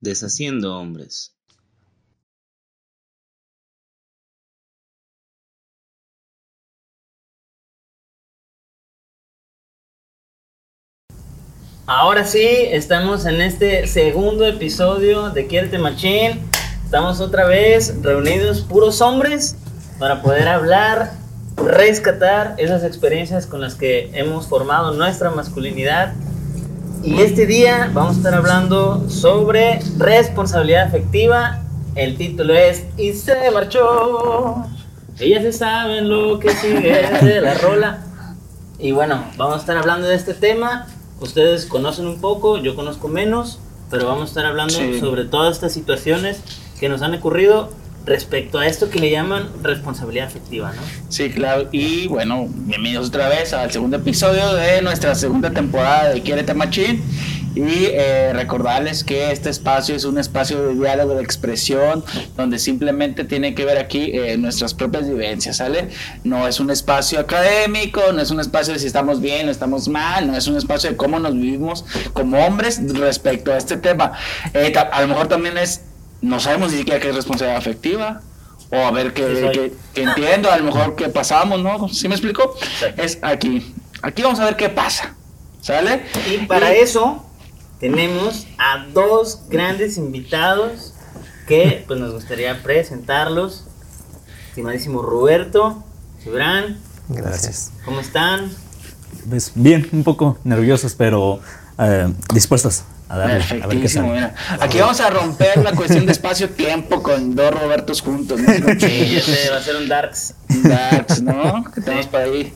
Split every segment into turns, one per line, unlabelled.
Deshaciendo hombres.
Ahora sí, estamos en este segundo episodio de Quiérete Machín. Estamos otra vez reunidos puros hombres para poder hablar, rescatar esas experiencias con las que hemos formado nuestra masculinidad. Y este día vamos a estar hablando sobre responsabilidad afectiva. El título es Y se marchó. Ellas se saben lo que sigue de la rola. Y bueno, vamos a estar hablando de este tema ustedes conocen un poco, yo conozco menos, pero vamos a estar hablando sobre todas estas situaciones que nos han ocurrido respecto a esto que le llaman responsabilidad afectiva, ¿no?
Sí, claro. Y bueno, bienvenidos otra vez al segundo episodio de nuestra segunda temporada de Quiérete Machín. Y eh, recordarles que este espacio es un espacio de diálogo, de expresión, donde simplemente tiene que ver aquí eh, nuestras propias vivencias, ¿sale? No es un espacio académico, no es un espacio de si estamos bien o estamos mal, no es un espacio de cómo nos vivimos como hombres respecto a este tema. Eh, a lo mejor también es, no sabemos ni siquiera qué es responsabilidad afectiva, o a ver qué, entiendo, a lo mejor qué pasamos, ¿no? ¿Sí me explico? Es aquí. Aquí vamos a ver qué pasa. ¿Sale?
Y para eso tenemos a dos grandes invitados que pues nos gustaría presentarlos. Estimadísimo Roberto, Gibran.
Gracias.
¿Cómo están?
Pues bien, un poco nerviosos, pero eh, dispuestos a darle. A ver qué
mira. Aquí vamos a romper la cuestión de espacio-tiempo con dos Robertos juntos. ¿no?
Sí, este va a ser un Darks.
Darks, ¿no? Que tenemos para ahí.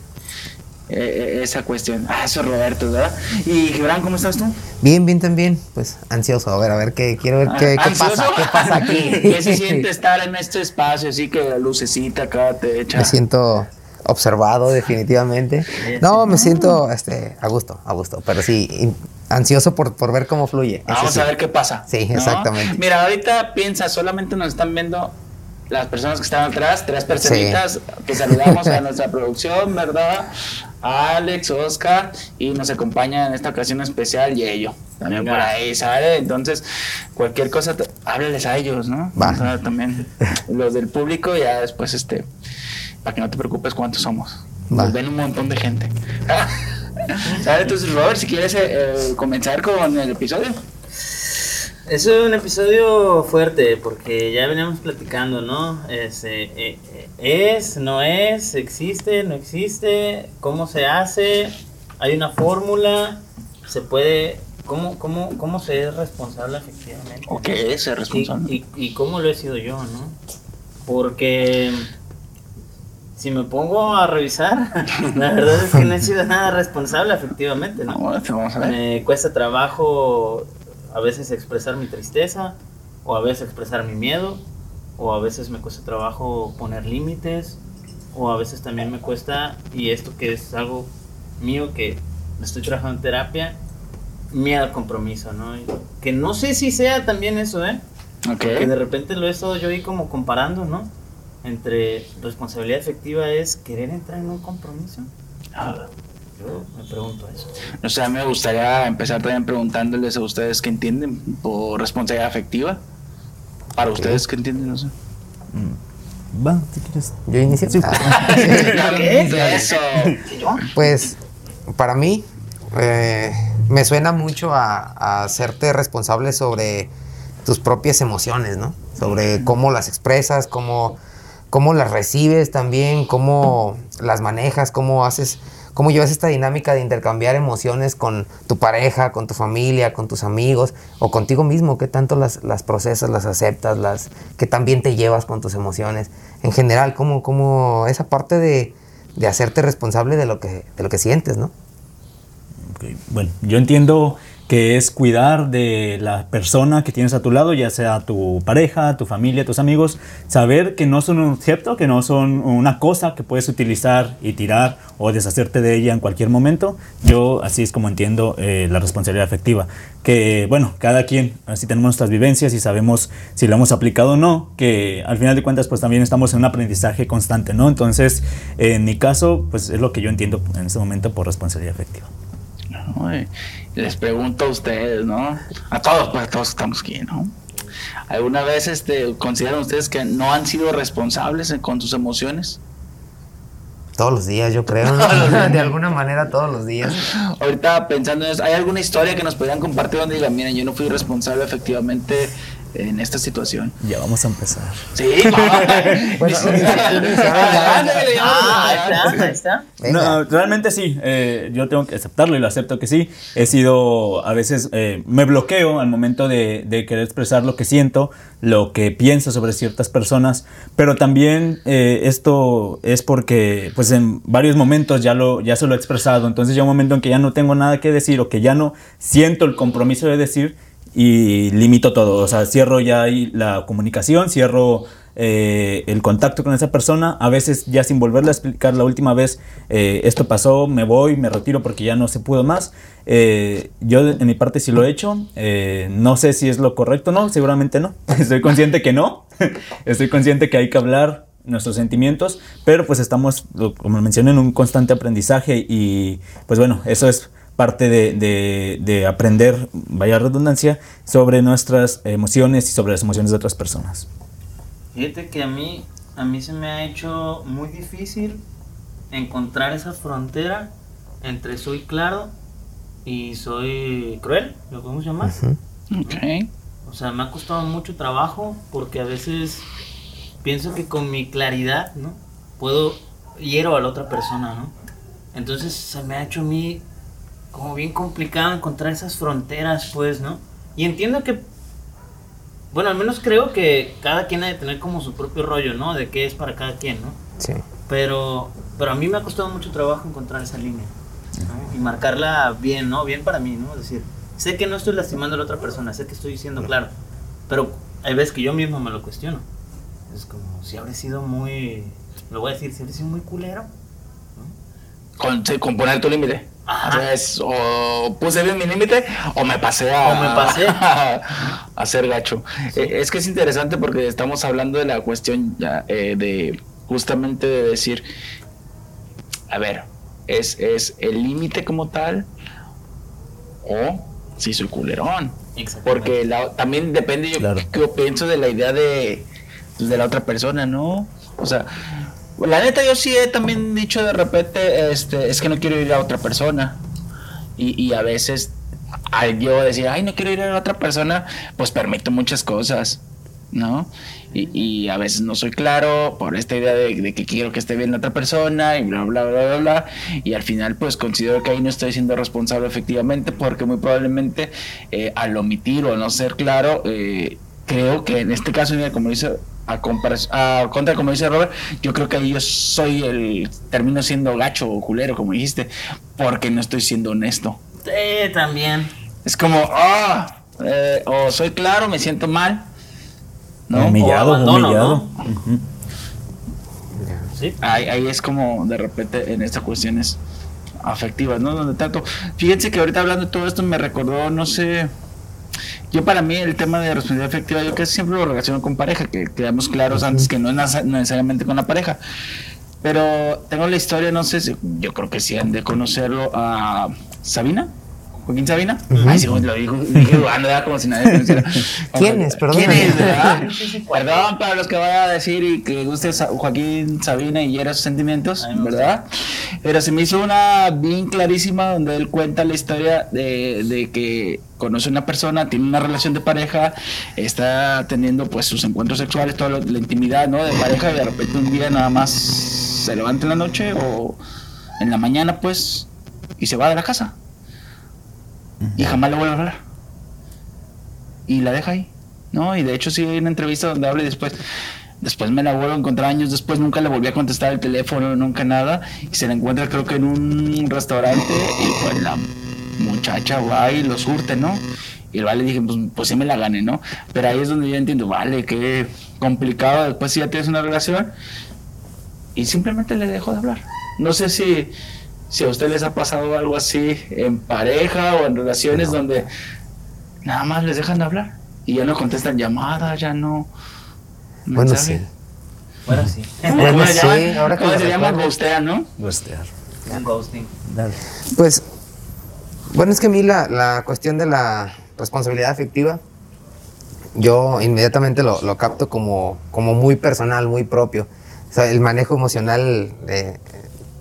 Eh, eh, esa cuestión. Ah, eso es Roberto, ¿verdad? Y Gibran, ¿cómo estás tú?
Bien, bien también. Pues ansioso. A ver, a ver, qué, quiero ver qué, qué pasa, qué pasa aquí.
¿Qué se siente estar en este espacio así que la lucecita acá te echa?
Me siento observado definitivamente. No, me siento este, a gusto, a gusto, pero sí, ansioso por, por ver cómo fluye.
Vamos a ver qué pasa.
Sí, exactamente.
Mira, ahorita piensa, solamente nos están viendo las personas que están atrás, tres personitas que saludamos a nuestra producción, ¿verdad? Alex, Oscar y nos acompaña en esta ocasión especial Yello. También por ahí, ¿sale? Entonces, cualquier cosa, háblales a ellos, ¿no?
Va.
también los del público, ya después, este, para que no te preocupes cuántos somos. Nos ven un montón de gente. ¿Sale? Entonces, Robert, si quieres eh, eh, comenzar con el episodio.
Es un episodio fuerte porque ya veníamos platicando, ¿no? Es, eh, eh, es, no es, existe, no existe, cómo se hace, hay una fórmula, se puede, cómo, cómo, cómo se es responsable efectivamente.
¿O qué es ser responsable?
Y, cómo lo he sido yo, ¿no? Porque si me pongo a revisar, la verdad es que no he sido nada responsable efectivamente, ¿no?
vamos a ver.
Me cuesta trabajo a veces expresar mi tristeza, o a veces expresar mi miedo, o a veces me cuesta trabajo poner límites, o a veces también me cuesta, y esto que es algo mío que estoy trabajando en terapia, miedo al compromiso, ¿no? que no sé si sea también eso, ¿eh? Que de repente lo he estado yo ahí como comparando, ¿no? Entre responsabilidad efectiva es querer entrar en un compromiso. Ah me pregunto eso.
O sea, me gustaría empezar también preguntándoles a ustedes qué entienden por responsabilidad afectiva. Para ustedes, ¿qué entienden? No sé.
Mm. Va, si quieres.
Yo inicio.
Pues, para mí, eh, me suena mucho a, a hacerte responsable sobre tus propias emociones, ¿no? Sobre cómo las expresas, cómo, cómo las recibes también, cómo las manejas, cómo haces cómo llevas esta dinámica de intercambiar emociones con tu pareja, con tu familia, con tus amigos o contigo mismo, qué tanto las, procesas, las aceptas, las que también te llevas con tus emociones. En general, cómo, cómo esa parte de, de hacerte responsable de lo que, de lo que sientes, ¿no?
Bueno, yo entiendo que es cuidar de la persona que tienes a tu lado, ya sea tu pareja, tu familia, tus amigos, saber que no son un objeto, que no son una cosa que puedes utilizar y tirar o deshacerte de ella en cualquier momento. Yo así es como entiendo eh, la responsabilidad afectiva. Que bueno, cada quien, así tenemos nuestras vivencias y sabemos si lo hemos aplicado o no, que al final de cuentas pues también estamos en un aprendizaje constante, ¿no? Entonces, en mi caso, pues es lo que yo entiendo en este momento por responsabilidad afectiva.
Les pregunto a ustedes, ¿no? A todos, pues todos estamos aquí, ¿no? ¿Alguna vez este, consideran ustedes que no han sido responsables con sus emociones?
Todos los días, yo creo. ¿no? de alguna manera, todos los días.
Ahorita pensando en eso, ¿hay alguna historia que nos podrían compartir donde digan, miren, yo no fui responsable efectivamente en esta situación?
Ya vamos a empezar.
Sí,
Bueno,
Ah.
No, realmente sí. eh, yo tengo que aceptarlo y lo acepto que sí. He sido, a veces eh, me bloqueo al momento de, de querer expresar lo que siento, lo que pienso sobre ciertas personas, pero también eh, esto es porque, pues en varios momentos ya lo, ya se lo he expresado. Entonces ya un momento en que ya no tengo nada que decir o que ya no siento el compromiso de decir y limito todo. O sea, cierro ya la comunicación, cierro eh, el contacto con esa persona, a veces ya sin volverle a explicar la última vez, eh, esto pasó, me voy, me retiro porque ya no se pudo más. Eh, yo en mi parte sí lo he hecho, eh, no sé si es lo correcto, no, seguramente no, estoy consciente que no, estoy consciente que hay que hablar nuestros sentimientos, pero pues estamos, como mencioné, en un constante aprendizaje y pues bueno, eso es parte de, de- de aprender, vaya redundancia, sobre nuestras emociones y sobre las emociones de otras personas.
Fíjate que a mí, a mí se me ha hecho muy difícil encontrar esa frontera entre soy claro y soy cruel, lo podemos llamar.
Ok.
O sea, me ha costado mucho trabajo porque a veces pienso que con mi claridad, ¿no? Puedo hiero a la otra persona, ¿no? Entonces se me ha hecho a mí como bien complicado encontrar esas fronteras, pues, ¿no? Y entiendo que, bueno, al menos creo que cada quien ha de tener como su propio rollo, ¿no? De qué es para cada quien, ¿no?
Sí.
Pero, pero a mí me ha costado mucho trabajo encontrar esa línea ¿no? y marcarla bien, ¿no? Bien para mí, ¿no? Es decir, sé que no estoy lastimando a la otra persona, sé que estoy diciendo claro, pero hay veces que yo mismo me lo cuestiono. Es como si habré sido muy, lo voy a decir, si habré sido muy culero.
Con, sí, con poner tu límite.
Ajá.
O sea, es, o puse bien mi límite o me pasé a,
O me pasé.
a hacer gacho. Eh, es que es interesante porque estamos hablando de la cuestión ya, eh, de justamente de decir, a ver, es, es el límite como tal o si soy culerón. Porque la- también depende yo
Claro.
qué pienso de la idea de, pues, de la otra persona, ¿no? O sea, la neta yo sí he también dicho de repente, este, es que no quiero ir a otra persona. Y, y a veces al yo decir, ay, no quiero ir a otra persona, pues permito muchas cosas, ¿no? Y, y a veces no soy claro por esta idea de, que quiero que esté bien la otra persona y bla, bla, bla, bla. Y al final, pues considero que ahí no estoy siendo responsable efectivamente porque muy probablemente eh, al omitir o no ser claro, eh, creo que en este caso, como dice, a, a contra como dice Robert, yo creo que ahí yo soy el, termino siendo gacho o culero, como dijiste, porque no estoy siendo honesto.
Sí, también.
Es como, ah, eh, o soy claro, me siento mal. ¿no?
humillado,
O abandono,
humillado.
¿no?
Ujú.
Sí.
Ahí, ahí es como de repente en estas cuestiones afectivas, ¿no? Donde tanto. Fíjense que ahorita hablando de todo esto me recordó, no sé. Yo para mí el tema de responsabilidad afectiva, yo casi siempre lo relaciono con pareja, que quedamos claros antes que no es necesariamente con la pareja. Pero tengo la historia, no sé si, yo creo que sí han de conocerlo a Sabina, Joaquín Sabina. Ay, sí, lo digo, dije dudando, ¿verdad? como si nadie conociera.
¿Quién es? Perdón.
¿Quién es, verdad? Perdón para los que vayan a decir y que guste Joaquín Sabina y hiera sus sentimientos. ¿verdad? Pero se me hizo una bien clarísima donde él cuenta la historia de, de que conoce una persona, tiene una relación de pareja, está teniendo pues sus encuentros sexuales, toda la intimidad, ¿no? De pareja y de repente un día nada más se levanta en la noche o en la mañana pues y se va de la casa y jamás le vuelve a hablar y la deja ahí, ¿no? Y de hecho sí hay una entrevista donde habla y después, después me la vuelvo a encontrar años después, nunca le volví a contestar el teléfono, nunca nada, y se la encuentra creo que en un restaurante y pues la muchacha va y lo surte, ¿no? Y el vale dije, pues, pues sí me la gané, ¿no? Pero ahí es donde yo entiendo, vale, qué complicado, después si ya tienes una relación y simplemente le dejo de hablar. No sé si, si a ustedes les ha pasado algo así en pareja o en relaciones donde nada más les dejan de hablar y ya no contestan llamadas, ya no.
Bueno, sí.
Bueno, sí.
Bueno,
¿Cómo se
sí, ahora que
¿Cómo
lo
se llama? Ghostear, ¿no?
Ghostear.
Un ghosting.
Dale.
Pues Bueno, es que a mí la, la cuestión de la responsabilidad afectiva, yo inmediatamente lo, lo capto como, como muy personal, muy propio. O sea, el manejo emocional eh,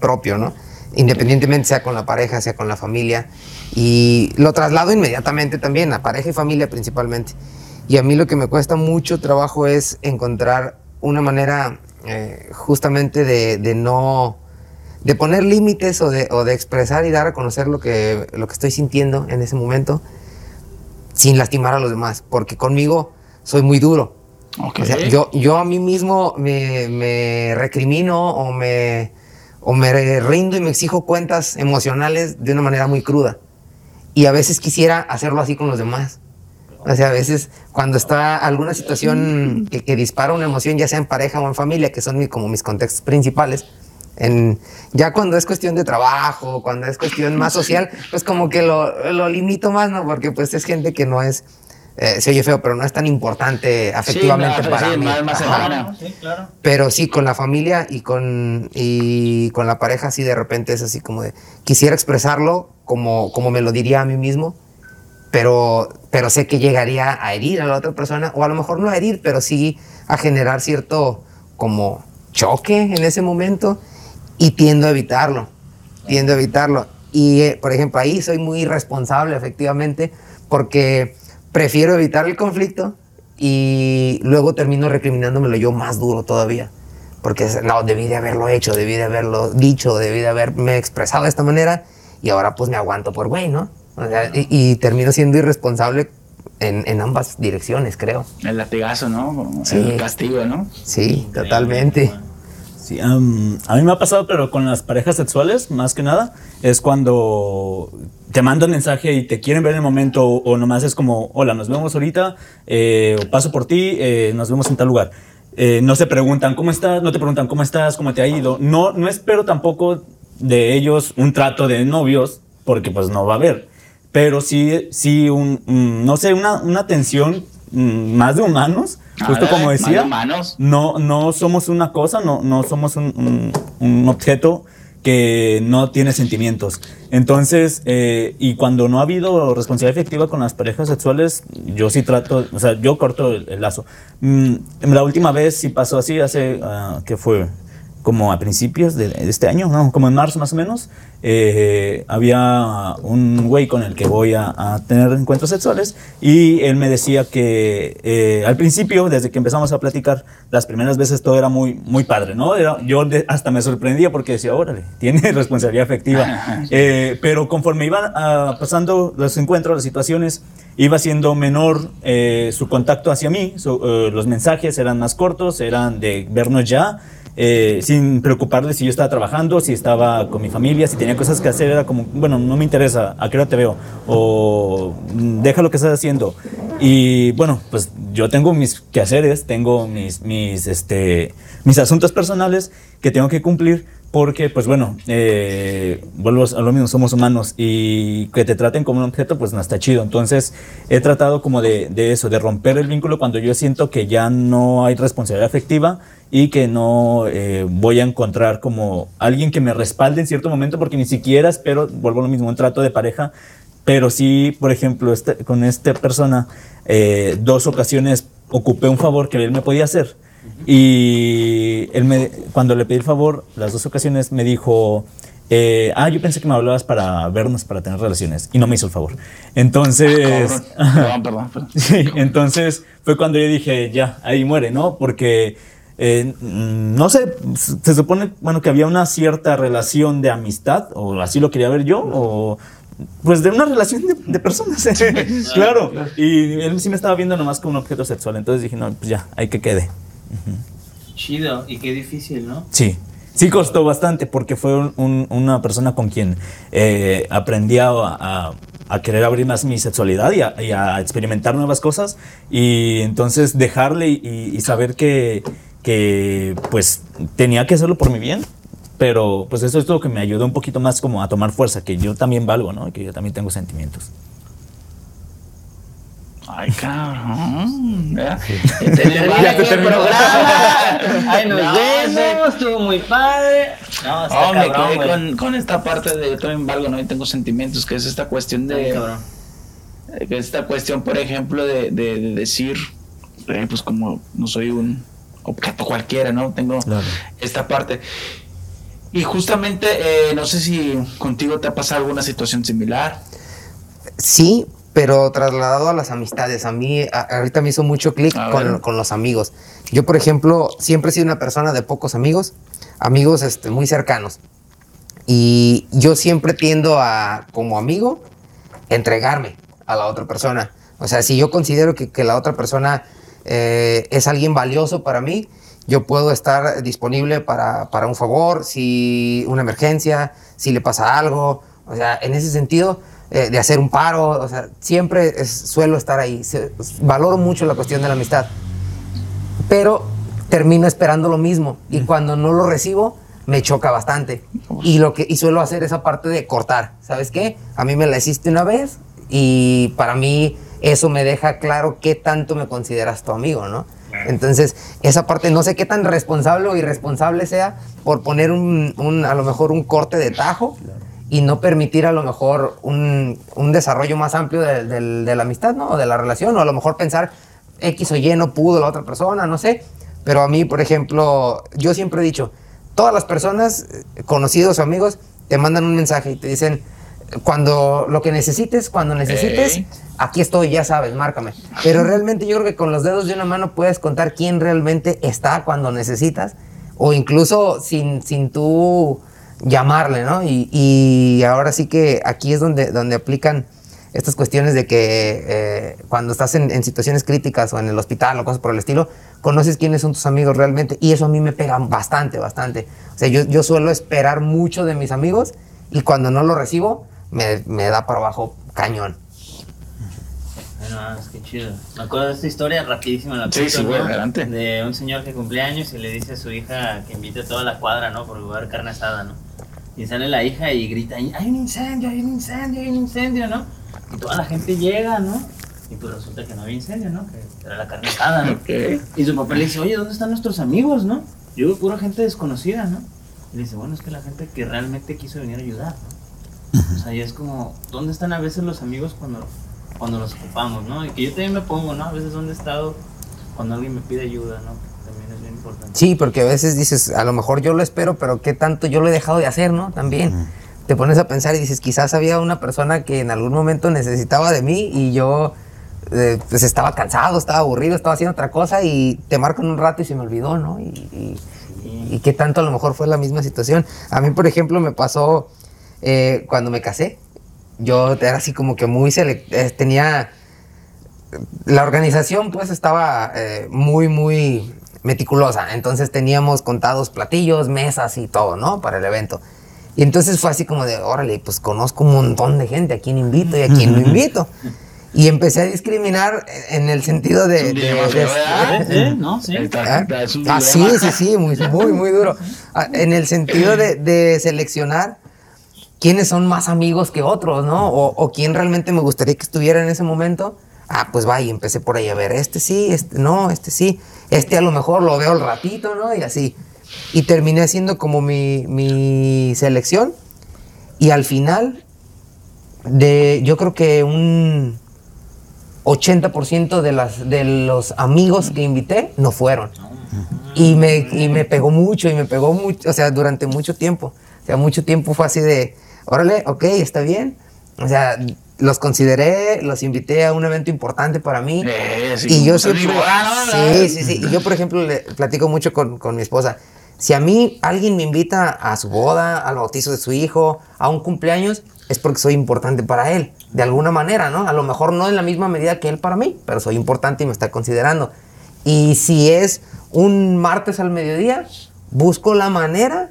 propio, ¿no? Independientemente sea con la pareja, sea con la familia. Y lo traslado inmediatamente también a pareja y familia principalmente. Y a mí lo que me cuesta mucho trabajo es encontrar una manera eh, justamente de, de no de poner límites o de, o de expresar y dar a conocer lo que, lo que estoy sintiendo en ese momento sin lastimar a los demás, porque conmigo soy muy duro.
Ok.
O sea, yo, yo a mí mismo me, me recrimino o me, o me rindo y me exijo cuentas emocionales de una manera muy cruda. Y a veces quisiera hacerlo así con los demás. O sea, a veces cuando está alguna situación que, dispara una emoción, ya sea en pareja o en familia, que son mi- como mis contextos principales, en, ya cuando es cuestión de trabajo, cuando es cuestión más social, pues como que lo, lo limito más, ¿no? Porque pues es gente que no es, eh, se oye feo, pero no es tan importante afectivamente
no,
para
sí,
mí.
más- más cercana.
Sí, claro.
Pero sí, con la familia y con, y con la pareja, sí, de repente es así como de, quisiera expresarlo como, como me lo diría a mí mismo, pero, pero sé que llegaría a herir a la otra persona, o a lo mejor no a herir, pero sí a generar cierto como choque en ese momento, y tiendo a evitarlo, tiendo a evitarlo. Y, eh, por ejemplo, ahí soy muy responsable, efectivamente, porque prefiero evitar el conflicto y luego termino recriminándomelo yo más duro todavía. Porque no, debí de haberlo hecho, debí de haberlo dicho, debí de haberme expresado de esta manera y ahora pues me aguanto por güey, ¿no? O sea, y, y termino siendo irresponsable en, en ambas direcciones, creo.
El latigazo, ¿no?
Sí.
El castigo, ¿no?
Sí, totalmente.
Sí, am, a mí me ha pasado, pero con las parejas sexuales, más que nada, es cuando te mandan mensaje y te quieren ver en el momento, o, o nomás es como, hola, nos vemos ahorita, eh, o paso por ti, eh, nos vemos en tal lugar. Eh, no se preguntan cómo estás, no te preguntan cómo estás, cómo te ha ido. No, no espero tampoco de ellos un trato de novios, porque pues no va a haber. Pero sí, sí un, mm, no sé, una, una atención mm, más de humanos, justo como decía. No, no somos una cosa, no, no somos un, un- un objeto que no tiene sentimientos. Entonces, eh, y cuando no ha habido responsabilidad efectiva con las parejas sexuales, yo sí trato, o sea, yo corto el, el lazo. Mm, la última vez sí pasó así, hace, ah, ¿qué fue? Como a principios de, este año, ¿no? como en marzo más o menos, eh, había un güey con el que voy a, a tener encuentros sexuales y él me decía que eh, al principio, desde que empezamos a platicar, las primeras veces todo era muy, muy padre, ¿no? Era- yo de- hasta me sorprendía porque decía, órale, tiene responsabilidad afectiva. Eh, pero conforme iban ah, pasando los encuentros, las situaciones, iba siendo menor eh, su contacto hacia mí, su- eh, los mensajes eran más cortos, eran de vernos ya. Eh, sin preocuparle si yo estaba trabajando, si estaba con mi familia, si tenía cosas que hacer, era como, bueno, no me interesa, ¿a qué hora te veo? O "Mm, deja lo que estás haciendo. Y bueno, pues yo tengo mis quehaceres, tengo mis, mis, este, mis asuntos personales que tengo que cumplir porque, pues bueno, eh, vuelvo a lo mismo, somos humanos y que te traten como un objeto, pues no está chido. Entonces, he tratado como de, de eso, de romper el vínculo cuando yo siento que ya no hay responsabilidad afectiva y que no eh, voy a encontrar como alguien que me respalde en cierto momento, porque ni siquiera espero, vuelvo a lo mismo, un trato de pareja, pero sí, por ejemplo, este, con esta persona, eh, dos ocasiones ocupé un favor que él me podía hacer. Y él me, cuando le pedí el favor, las dos ocasiones me dijo, eh, ah, yo pensé que me hablabas para vernos, para tener relaciones. Y no me hizo el favor. Entonces...
Cabrón. Perdón, perdón, perdón.
Sí, entonces fue cuando yo dije, ya, ahí muere, ¿no? Porque, eh, mm, no sé, se supone, bueno, que había una cierta relación de amistad, o así lo quería ver yo, o pues de una relación de, de personas, claro. Y él sí me estaba viendo nomás como un objeto sexual, entonces dije, no, pues ya, hay que quede.
Chido, y qué difícil, ¿no?
Sí, sí costó bastante porque fue un- un- una persona con quien eh, aprendí a, querer abrir más mi sexualidad y a, experimentar nuevas cosas y entonces dejarle y, saber que, que pues tenía que hacerlo por mi bien. Pero pues eso es lo que me ayudó un poquito más como a tomar fuerza, que yo también valgo, ¿no? Que yo también tengo sentimientos.
Ay, cabrón.
aquí el
Terminó.
programa. Ay, nos
No,
vemos. Estuvo muy padre. No, está
No, me
cabrón,
quedé con, con esta parte de yo también valgo, no Y tengo sentimientos, que es esta cuestión
Ay,
de.
cabrón.
eh, esta cuestión, por ejemplo, de, de- de decir, eh, pues como no soy un objeto cualquiera, ¿no? Tengo
Claro.
esta parte. Y justamente, eh, no sé si contigo te ha pasado alguna situación similar.
Sí, pero trasladado a las amistades. A mí, a- ahorita me hizo mucho clic con, con los amigos. Yo, por ejemplo, siempre he sido una persona de pocos amigos, amigos este, muy cercanos. Y yo siempre tiendo a, como amigo, entregarme a la otra persona. O sea, si yo considero que, que la otra persona eh, es alguien valioso para mí, yo puedo estar disponible para, para un favor, si una emergencia, si le pasa algo. O sea, en ese sentido, eh, de hacer un paro, o sea, siempre es- suelo estar ahí. Se- valoro mucho la cuestión de la amistad pero termino esperando lo mismo y cuando no lo recibo me choca bastante. Y lo que y suelo hacer esa parte de cortar. Sabes qué a mí me la hiciste una vez y para mí eso me deja claro qué tanto me consideras tu amigo no entonces esa parte no sé qué tan responsable o irresponsable sea por poner un, un- a lo mejor un corte de tajo y no permitir a lo mejor un, un desarrollo más amplio de, del- de la amistad, ¿no? O de la relación, o a lo mejor pensar X o Y no pudo la otra persona, no sé. Pero a mí, por ejemplo, yo siempre he dicho, todas las personas, eh, conocidos o amigos, te mandan un mensaje y te dicen, cuando lo que necesites, cuando necesites,
Ey.
aquí estoy, ya sabes, márcame. Pero realmente yo creo que con los dedos de una mano puedes contar quién realmente está cuando necesitas, o incluso sin, sin tú llamarle, ¿no? Y, y ahora sí que aquí es donde, donde aplican estas cuestiones de que eh, cuando estás en, en situaciones críticas o en el hospital o cosas por el estilo, conoces quiénes son tus amigos realmente y eso a mí me pega bastante, bastante. O sea, yo, yo suelo esperar mucho de mis amigos y cuando no lo recibo, me, me da para abajo cañón.
Bueno, es que chido. Me acuerdo de esta historia rapidísima. La
Sí,
¿no?
adelante.
De un señor que cumple años y le dice a su hija que invite a toda la cuadra, ¿no? Porque va a haber carne asada, ¿no? Y sale la hija y grita, hay un incendio, hay un incendio, hay un incendio, ¿no? Y toda la gente llega, ¿no? Y pues resulta que no había incendio, ¿no? Que era la carne asada, ¿no? Y su papá le dice, oye, ¿dónde están nuestros amigos, no? Yo veo pura gente desconocida, ¿no? Y le dice, bueno, es que la gente que realmente quiso venir a ayudar, ¿no? O sea, y es como, ¿dónde están a veces los amigos cuando, cuando los ocupamos, no? Y que yo también me pongo, ¿no? A veces, ¿dónde he estado cuando alguien me pide ayuda, ¿no? También es bien importante.
Sí, porque a veces dices, a lo mejor yo lo espero, pero qué tanto yo lo he dejado de hacer, ¿no? También. Te pones a pensar y dices, quizás había una persona que en algún momento necesitaba de mí y yo eh, pues estaba cansado, estaba aburrido, estaba haciendo otra cosa y te marcan un rato y se me olvidó, ¿no? Y, y- y qué tanto a lo mejor fue la misma situación. A mí, por ejemplo, me pasó eh, cuando me casé. Yo era así como que muy eh, tenía la organización pues estaba eh, muy, muy meticulosa. Entonces teníamos contados platillos, mesas y todo, ¿no? Para el evento. Y entonces fue así como de, órale, pues conozco un montón de gente, a quién invito y a quién no invito. Y empecé a discriminar en el sentido de... De- de-.
¿Sí? ¿No? ¿Sí?
¿Ah? Ah, sí, sí, sí, muy, muy, muy duro. Ah, En el sentido de, de seleccionar quiénes son más amigos que otros, ¿no? O, o quién realmente me gustaría que estuviera en ese momento. Ah, pues vaya, empecé por ahí a ver, este sí, este no, este sí, este a lo mejor lo veo al ratito, ¿no? Y así. Y terminé haciendo como mi, mi selección. Y al final, de, yo creo que un 80% de, las, de los amigos que invité no fueron. Y me, y me pegó mucho, y me pegó mucho, o sea, durante mucho tiempo. O sea, mucho tiempo fue así de, órale, ok, está bien. O sea, los consideré, los invité a un evento importante para mí.
Eh, sí,
y yo siempre...
vivo, ah, ¿no?
Sí, sí, sí. Y yo, por ejemplo, le platico mucho con, con mi esposa. Si a mí alguien me invita a su boda, al bautizo de su hijo, a un cumpleaños, es porque soy importante para él, de alguna manera, ¿no? A lo mejor no en la misma medida que él para mí, pero soy importante y me está considerando. Y si es un martes al mediodía, busco la manera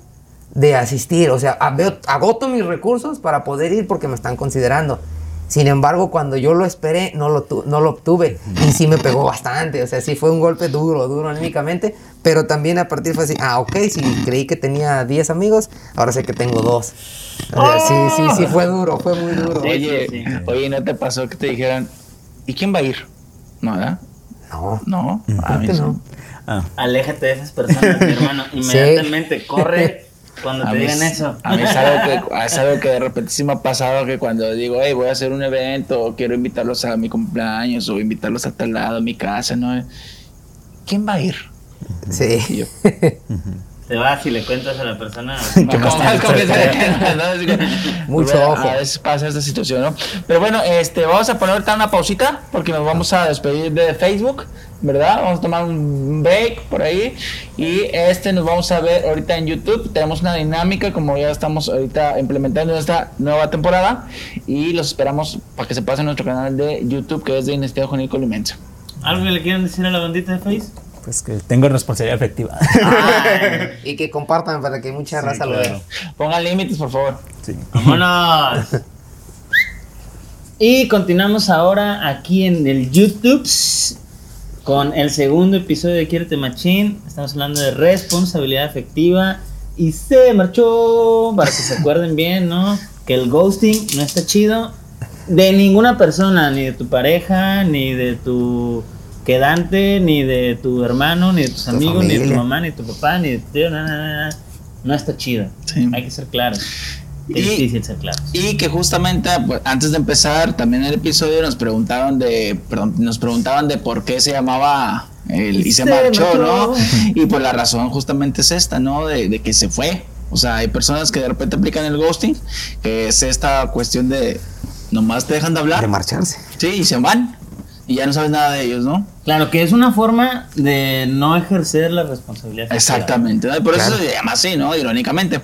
de asistir, o sea, agoto mis recursos para poder ir porque me están considerando. Sin embargo, cuando yo lo esperé, no lo, tu- no lo obtuve. Y sí me pegó bastante. O sea, sí fue un golpe duro, duro anímicamente. Pero también a partir fue así, ah, ok, si creí que tenía 10 amigos, ahora sé que tengo dos. O sea, sí, sí, sí, fue duro, fue muy duro.
Oye,
sí,
oye, ¿no te pasó que te dijeran, ¿y quién va a ir? No, ¿verdad?
No.
No, a mí
no.
Ah,
Aléjate de esas personas, mi hermano. Inmediatamente corre cuando
A
te
mí,
digan eso.
a mí es algo, que, es algo que de repente sí me ha pasado que cuando digo, hey, voy a hacer un evento, o quiero invitarlos a mi cumpleaños, o invitarlos a tal lado, a mi casa, ¿no? ¿Quién va a ir? Y
Sí.
yo,
Te vas y le cuentas a la persona.
Mucho
Bueno,
ojo.
A veces pasa esta situación, ¿no? Pero bueno, este, vamos a poner ahorita una pausita porque nos vamos a despedir de Facebook, ¿verdad? Vamos a tomar un break por ahí y este nos vamos a ver ahorita en YouTube. Tenemos una dinámica como ya estamos ahorita implementando esta nueva temporada y los esperamos para que se pasen a nuestro canal de YouTube que es de Inesteo Juanico Limensa.
¿Algo que le quieran decir a la bandita de Face?
pues que tengo responsabilidad efectiva.
Ay, y que compartan para que mucha raza lo vea.
Pongan límites, por favor.
Sí.
¡Vámonos! Y continuamos ahora aquí en el YouTube con el segundo episodio de Quiérete Machín. Estamos hablando de responsabilidad afectiva. Y se marchó, para que se acuerden bien, ¿no? Que el ghosting no está chido de ninguna persona, ni de tu pareja, ni de tu quedante, ni de tu hermano, ni de tus
Tu
amigos, ni de tu
familia.
mamá, ni de tu papá, ni de tu tío, no, no, no. No está chido.
Sí.
Hay que ser claros. Es
Y-
difícil ser claros.
Y que justamente pues, antes de empezar también el episodio nos preguntaron de perdón, nos preguntaban de por qué se llamaba el y se,
Se
marchó,
marchó.
¿no? Y pues la razón justamente es esta, ¿no? De, de que se fue. O sea, hay personas que de repente aplican el ghosting, que es esta cuestión de nomás te dejan de
De
hablar,
marcharse.
sí, y se van y ya no sabes nada de ellos, ¿no?
Claro, que es una forma de no ejercer la responsabilidad.
Exactamente, ¿no? Por
Claro.
eso se llama así, ¿no? Irónicamente.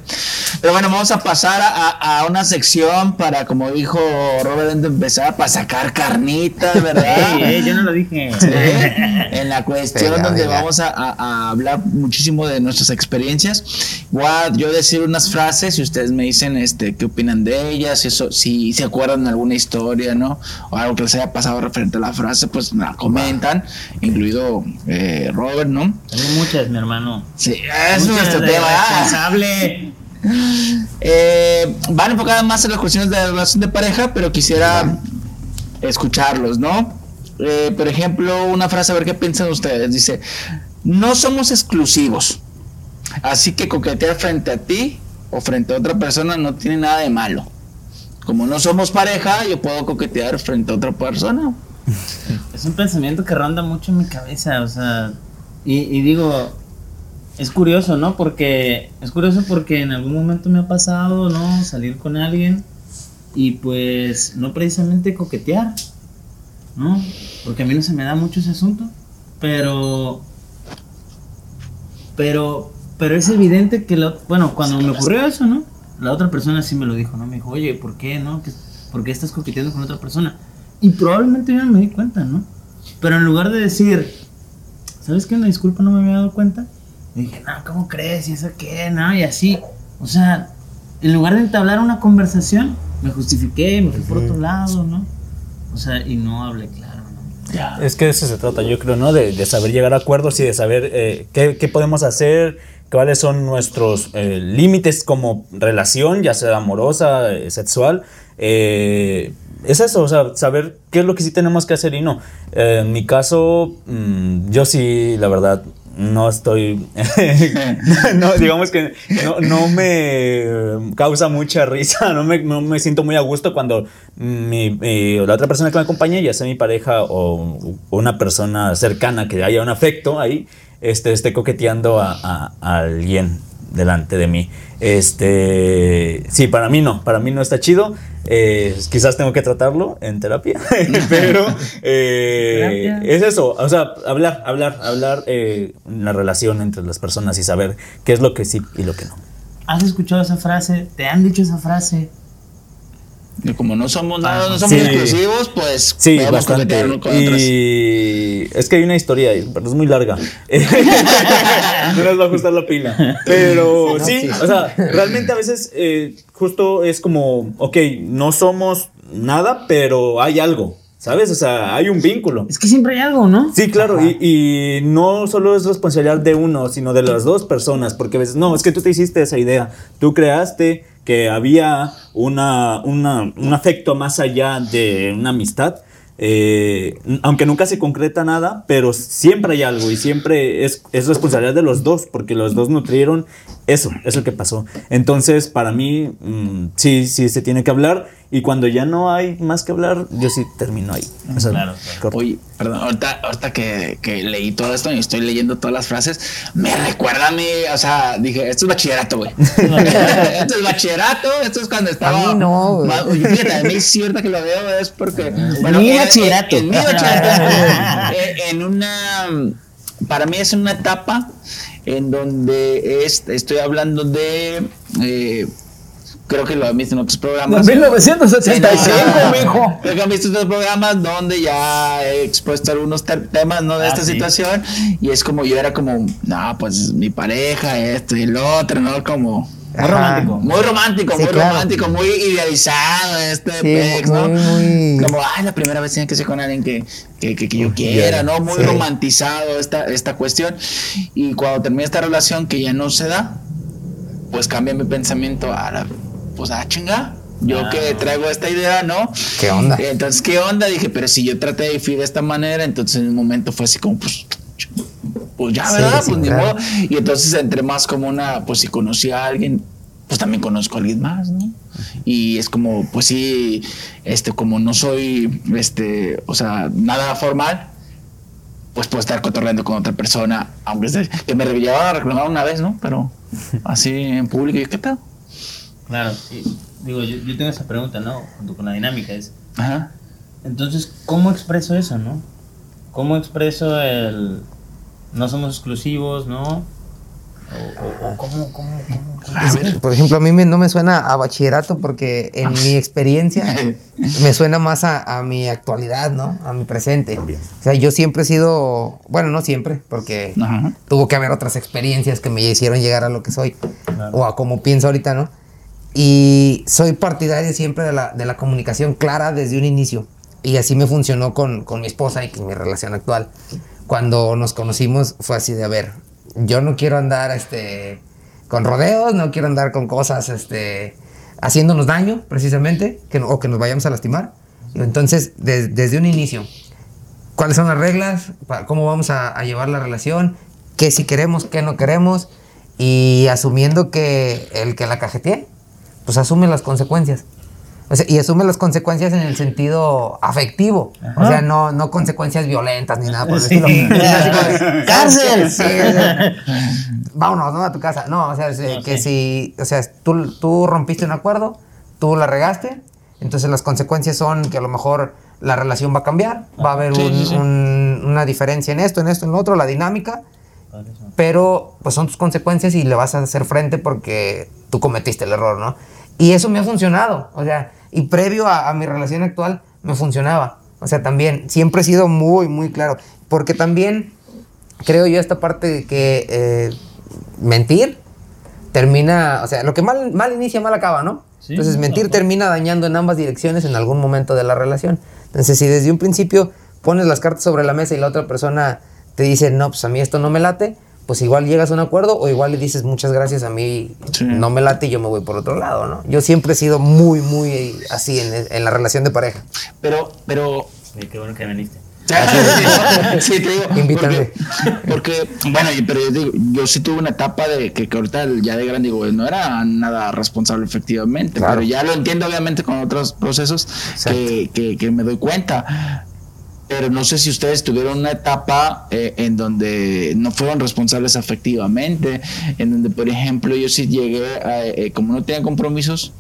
Pero bueno, vamos a pasar a, a una sección para, como dijo Robert, empezar, para sacar carnitas, ¿verdad?
Ey, ey, yo no lo dije.
Sí, en la cuestión
Venga,
donde
venga.
vamos a, a- hablar muchísimo de nuestras experiencias. Voy a yo decir unas frases y ustedes me dicen este qué opinan de ellas, si, eso, si se acuerdan de alguna historia, ¿no? O algo que les haya pasado referente a la frase, pues la comentan, incluido eh, Robert, ¿no?
Tengo muchas, mi hermano.
Sí, es
Muchas
nuestro tema.
Responsable.
Eh, van enfocadas más en las cuestiones de la relación de pareja, pero quisiera escucharlos, ¿no? Eh, por ejemplo, una frase, a ver qué piensan ustedes. Dice, no somos exclusivos, así que coquetear frente a ti o frente a otra persona no tiene nada de malo. Como no somos pareja, yo puedo coquetear frente a otra persona.
Es un pensamiento que ronda mucho en mi cabeza, o sea, y, digo, es curioso, ¿no? Porque es curioso porque en algún momento me ha pasado, ¿no? Salir con alguien y pues no precisamente coquetear, ¿no? Porque a mí no se me da mucho ese asunto, pero pero pero es evidente que la- bueno, cuando me ocurrió eso, ¿no? La otra persona sí me lo dijo, ¿no? Me dijo, "Oye, ¿por qué, no? ¿Qué- ¿Por qué estás coqueteando con otra persona?" Y probablemente yo no me di cuenta, ¿no? Pero en lugar de decir, ¿sabes qué? Una disculpa, no me había dado cuenta. Y dije, no, ¿cómo crees? ¿Y eso qué? No, y así. O sea, en lugar de entablar una conversación, me justifiqué, me fui por otro lado, ¿no? O sea, y no hablé claro, ¿no?
Es que de eso se trata, yo creo, ¿no? De, de saber llegar a acuerdos y de saber eh, qué, qué podemos hacer, cuáles son nuestros eh, límites como relación, ya sea amorosa, eh, sexual. eh, es eso, o sea, saber qué es lo que sí tenemos que hacer y no. Eh, en mi caso, mm, yo sí, la verdad, no estoy. no, digamos que no, no me causa mucha risa, no me, no me siento muy a gusto cuando mi, la otra persona que me acompaña, ya sea mi pareja o, una persona cercana que haya un afecto ahí, este, esté coqueteando a, a- a alguien delante de mí. Este, sí, para mí no, para mí no está chido. Eh, quizás tengo que tratarlo en terapia, pero eh, es eso, o sea, hablar, hablar, hablar eh, la relación entre las personas y saber qué es lo que sí y lo que no.
¿Has escuchado esa frase? ¿Te han dicho esa frase?
Y como no somos nada, no
Sí.
somos exclusivos, pues
Sí,
podemos
bastante.
con otras.
Y es que hay una historia, ahí, pero es muy larga. no nos va a ajustar la pila. Pero sí, o sea, realmente a veces eh, justo es como, ok, no somos nada, pero hay algo, ¿sabes? O sea, hay un vínculo.
Es que siempre hay algo, ¿no?
Sí, claro, y, y no solo es responsabilidad de uno, sino de las dos personas, porque a veces, no, es que tú te hiciste esa idea, tú creaste que había una, una- un afecto más allá de una amistad, eh, aunque nunca se concreta nada, pero siempre hay algo y siempre es, es responsabilidad de los dos, porque los dos nutrieron eso, eso que pasó. Entonces, para mí, mm, sí, sí se tiene que hablar y cuando ya no hay más que hablar, yo sí termino ahí. O sea,
Claro,
corto.
Oye, perdón, ahorita, ahorita que, que leí todo esto y estoy leyendo todas las frases, me recuerda a mí, o sea, dije, esto es bachillerato, güey. esto es bachillerato, esto es cuando estaba.
A mí no, güey.
Fíjate, a mí sí, ahorita que lo veo es porque.
Mi
en-
bachillerato.
En, en mi bachillerato. eh, en una. Para mí es una etapa en donde es, estoy hablando de. eh, creo que lo han visto en otros programas.
1985, mijo.
Creo que han visto estos programas donde ya he expuesto algunos te- temas ¿no? de
Ah,
esta
sí.
situación y es como yo era como, no, pues mi pareja, esto y el otro, ¿no? Como
Muy
Ajá.
romántico.
muy romántico,
Sí,
muy
claro.
romántico, muy idealizado este
Sí,
pex, ¿no?
muy,
Como, ay, la primera vez tenía que ser con alguien que, que, que- que yo quiera, ¿no? Muy
Sí.
romantizado esta, esta cuestión. Y cuando termina esta relación que ya no se da, pues cambia mi pensamiento a la, pues, ah, chinga. Yo
Ah.
que traigo esta idea, ¿no?
¿Qué onda?
Entonces, ¿qué onda? Dije, pero si yo traté de vivir de esta manera, entonces en un momento fue así como, pues, pues ya, ¿verdad?
sí,
pues ni
claro.
modo. Y entonces entré más como una, pues si conocí a alguien, pues también conozco a alguien más, ¿no? Y es como, pues sí, este, como no soy, este, o sea, nada formal, pues puedo estar cotorreando con otra persona, aunque que me llevaba a reclamar una vez, ¿no? Pero así en público, ¿y qué pedo?
Claro, y digo, yo, yo tengo esa pregunta, ¿no? Junto con la dinámica es,
Ajá.
entonces, ¿cómo expreso eso, no? ¿Cómo expreso el no somos exclusivos, no? O, o- o ¿cómo, cómo, cómo, cómo?
A ver.
Por ejemplo, a mí me- no me suena a bachillerato porque en mi experiencia me suena más a, a mi actualidad, ¿no? A mi presente. O sea, yo siempre he sido, bueno, no siempre, porque
Ajá.
tuvo que haber otras experiencias que me hicieron llegar a lo que soy
Claro.
o a como pienso ahorita, ¿no? Y soy partidario siempre de la, de la comunicación clara desde un inicio. Y así me funcionó con, con mi esposa y con mi relación actual. Cuando nos conocimos fue así de, a ver, yo no quiero andar este, con rodeos, no quiero andar con cosas este, haciéndonos daño, precisamente, que, o que nos vayamos a lastimar. Entonces, des- desde un inicio, cuáles son las reglas, cómo vamos a, a llevar la relación, qué si queremos, qué no queremos, y asumiendo que el que la cajetee, pues asume las consecuencias. O sea, y asume las consecuencias en el sentido afectivo. O sea, no, no consecuencias violentas ni nada por el
Sí.
estilo.
¡Cárcel!
Sí, o sea, vámonos, ¿no? A tu casa. No, o sea, que si, o sea, tú, tú rompiste un acuerdo, tú la regaste, entonces las consecuencias son que a lo mejor la relación va a cambiar, va a haber
Sí,
un-
sí, sí.
un- una diferencia en esto, en esto, en lo otro, la dinámica. Pero pues son tus consecuencias y le vas a hacer frente porque tú cometiste el error, ¿no? Y eso me ha funcionado, o sea, y previo a, a mi relación actual me funcionaba, o sea, también siempre he sido muy, muy claro, porque también creo yo esta parte de que eh, mentir termina, o sea, lo que mal, mal inicia, mal acaba, ¿no?
Sí,
Entonces mentir termina dañando en ambas direcciones en algún momento de la relación. Entonces si desde un principio pones las cartas sobre la mesa y la otra persona te dice, no, pues a mí esto no me late, pues igual llegas a un acuerdo o igual le dices muchas gracias a mí
Sí.
no me late y yo me voy por otro lado, ¿no? Yo siempre he sido muy, muy así en, en la relación de pareja.
Pero, pero
Sí, qué bueno que viniste.
sí, te digo.
Invítame.
Porque, porque, bueno, y- pero yo digo, yo sí tuve una etapa de que, que ahorita ya de grande digo, no era nada responsable efectivamente,
Claro.
pero ya lo entiendo obviamente con otros procesos que, que, que me doy cuenta. Pero no sé si ustedes tuvieron una etapa eh, en donde no fueron responsables afectivamente, en donde, por ejemplo, yo sí llegué, a, eh, como no tenía compromisos,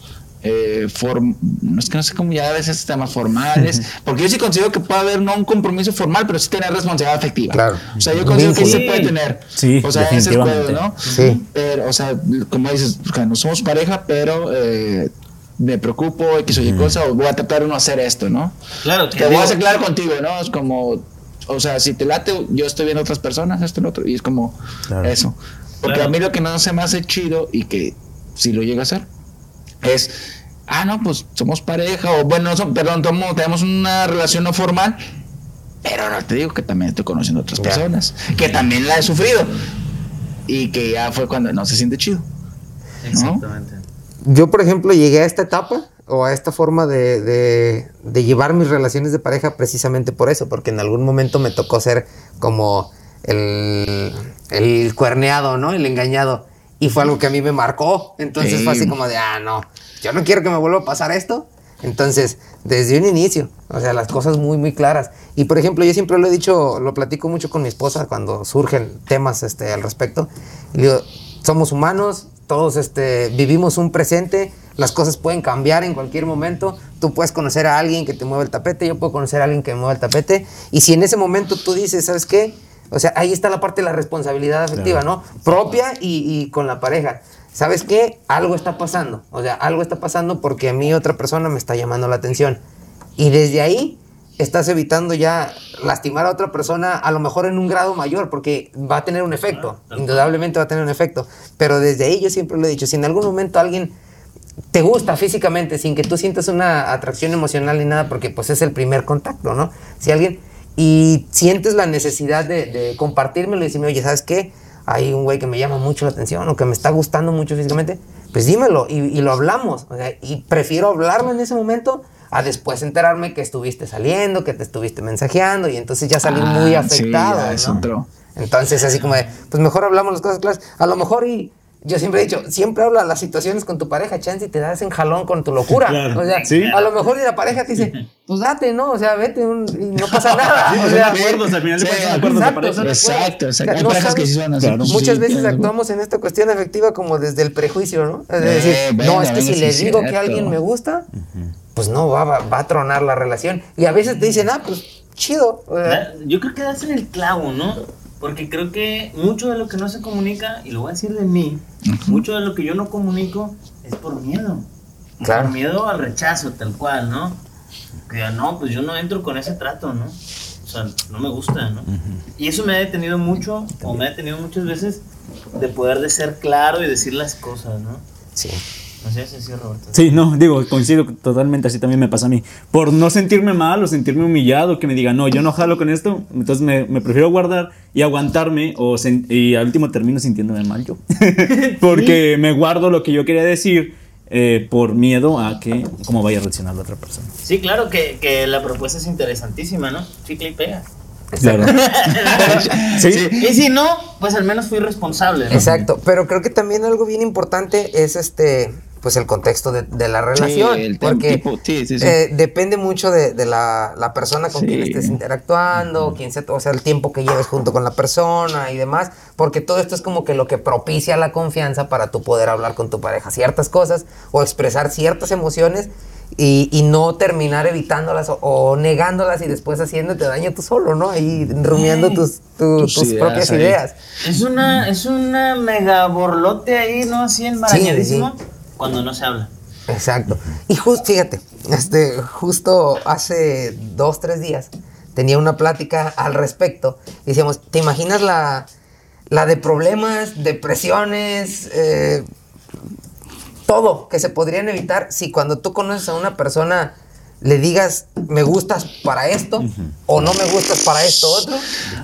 eh, form- no es que no sé cómo ya a veces temas formales, porque yo sí considero que puede haber no un compromiso formal, pero sí tener responsabilidad afectiva.
Claro.
O sea, yo considero que sí se puede tener.
Sí,
o sea, ese es el pedo,
definitivamente.
¿no?
Sí.
Pero, o sea, como dices, no somos pareja, pero eh, me preocupo X o Y cosa, o voy a tratar de no hacer esto, ¿no?
Claro, que
Te voy a ser claro contigo, ¿no? Es como, o sea, si te late, yo estoy viendo otras personas, esto y lo otro, y es como
Claro.
eso. Porque
Claro.
a mí lo que no se me hace chido y que si lo llega a hacer es, ah, no, pues somos pareja, o bueno, no son- perdón, tomo- tenemos una relación no formal, pero ahora te digo que también estoy conociendo otras
Ya.
personas, que también la he sufrido, y que ya fue cuando no se siente chido.
Exactamente.
Yo, por ejemplo, llegué a esta etapa o a esta forma de, de, de llevar mis relaciones de pareja precisamente por eso, porque en algún momento me tocó ser como el, el cuerneado, ¿no? El engañado. Y fue algo que a mí me marcó. Entonces fue así
Sí.
como de, ah, no, yo no quiero que me vuelva a pasar esto. Entonces, desde un inicio, o sea, las cosas muy, muy claras. Y por ejemplo, yo siempre lo he dicho, lo platico mucho con mi esposa cuando surgen temas este, al respecto. Y digo, somos humanos, todos este, vivimos un presente, las cosas pueden cambiar en cualquier momento. Tú puedes conocer a alguien que te mueve el tapete, yo puedo conocer a alguien que me mueve el tapete. Y si en ese momento tú dices, ¿sabes qué? O sea, ahí está la parte de la responsabilidad afectiva, ¿no? Propia y, y con la pareja. ¿Sabes qué? Algo está pasando. O sea, algo está pasando porque a mí otra persona me está llamando la atención. Y desde ahí estás evitando ya lastimar a otra persona, a lo mejor en un grado mayor, porque va a tener un efecto. Indudablemente va a tener un efecto. Pero desde ahí yo siempre lo he dicho, si en algún momento alguien te gusta físicamente sin que tú sientas una atracción emocional ni nada, porque pues es el primer contacto, ¿no? Si alguien y sientes la necesidad de, de compartírmelo y decirme, oye, ¿sabes qué? Hay un güey que me llama mucho la atención o que me está gustando mucho físicamente, pues dímelo y, y lo hablamos. O sea, y prefiero hablarlo en ese momento a después enterarme que estuviste saliendo, que te estuviste mensajeando y entonces ya salir muy
Ah, sí,
afectado.
es
¿no?
otro.
Entonces, así como de, pues mejor hablamos las cosas claras. A lo mejor y yo siempre he dicho, siempre habla las situaciones con tu pareja, chance, y te das en jalón con tu locura.
Claro,
O sea,
sí.
a lo mejor y la pareja te dice, pues date, ¿no? O sea, vete un- y no pasa nada.
Sí,
o
son
sea,
acuerdos, al final de
sí,
acuerdos de
exacto,
pareja.
son
Exacto, exacto. Hay
No
parejas que sí son así.
Claro.
Sí,
Muchas veces
claro.
actuamos en esta cuestión afectiva como desde el prejuicio, ¿no? Es
Eh,
decir,
venga,
no, es que
venga,
si le digo que a alguien me gusta, pues no, va, va, va a tronar la relación. Y a veces te dicen, ah, pues chido. o sea,
Yo creo que das en el clavo, ¿no? Porque creo que mucho de lo que no se comunica, y lo voy a decir de mí, mucho de lo que yo no comunico es por miedo.
Claro.
Por miedo al rechazo, tal cual, ¿no? Que no, pues yo no entro con ese trato, ¿no? O sea, no me gusta, ¿no? Y eso me ha detenido mucho, o me ha detenido muchas veces, de poder de ser claro y decir las cosas, ¿no?
sí.
Así, Roberto.
Sí, no, digo, coincido totalmente, así también me pasa a mí. Por no sentirme mal o sentirme humillado, que me digan, no, yo no jalo con esto, entonces me, me prefiero guardar y aguantarme o y al último termino sintiéndome mal yo. Porque me guardo lo que yo quería decir eh, por miedo a que cómo vaya a reaccionar la otra persona.
Sí, claro que, que la propuesta es interesantísima, ¿no? Chicle y pega.
Claro. sí,
Y si no, pues al menos fui responsable. ¿no?
Exacto, pero creo que también algo bien importante es este, pues el contexto de, de la relación,
el tem-
porque
tipo- sí, sí, sí.
eh, depende mucho de, de la, la persona con quien
Sí.
estés interactuando, quién se, o sea, el tiempo que lleves junto con la persona y demás, porque todo esto es como que lo que propicia la confianza para tú poder hablar con tu pareja ciertas cosas o expresar ciertas emociones. Y, y no terminar evitándolas o, o negándolas y después haciéndote daño tú solo, ¿no? Ahí rumiando tus, tu-
Tus
tus
ideas
propias
ahí.
ideas.
Es una, es una mega borlote ahí, ¿no? Así enmarañadísimo. Cuando no se habla.
Exacto. Y justo, fíjate, este, justo hace dos, tres días tenía una plática al respecto. Y decíamos, ¿te imaginas la, la de problemas, depresiones, eh, todo que se podrían evitar si cuando tú conoces a una persona le digas, me gustas para esto o no me gustas para esto otro?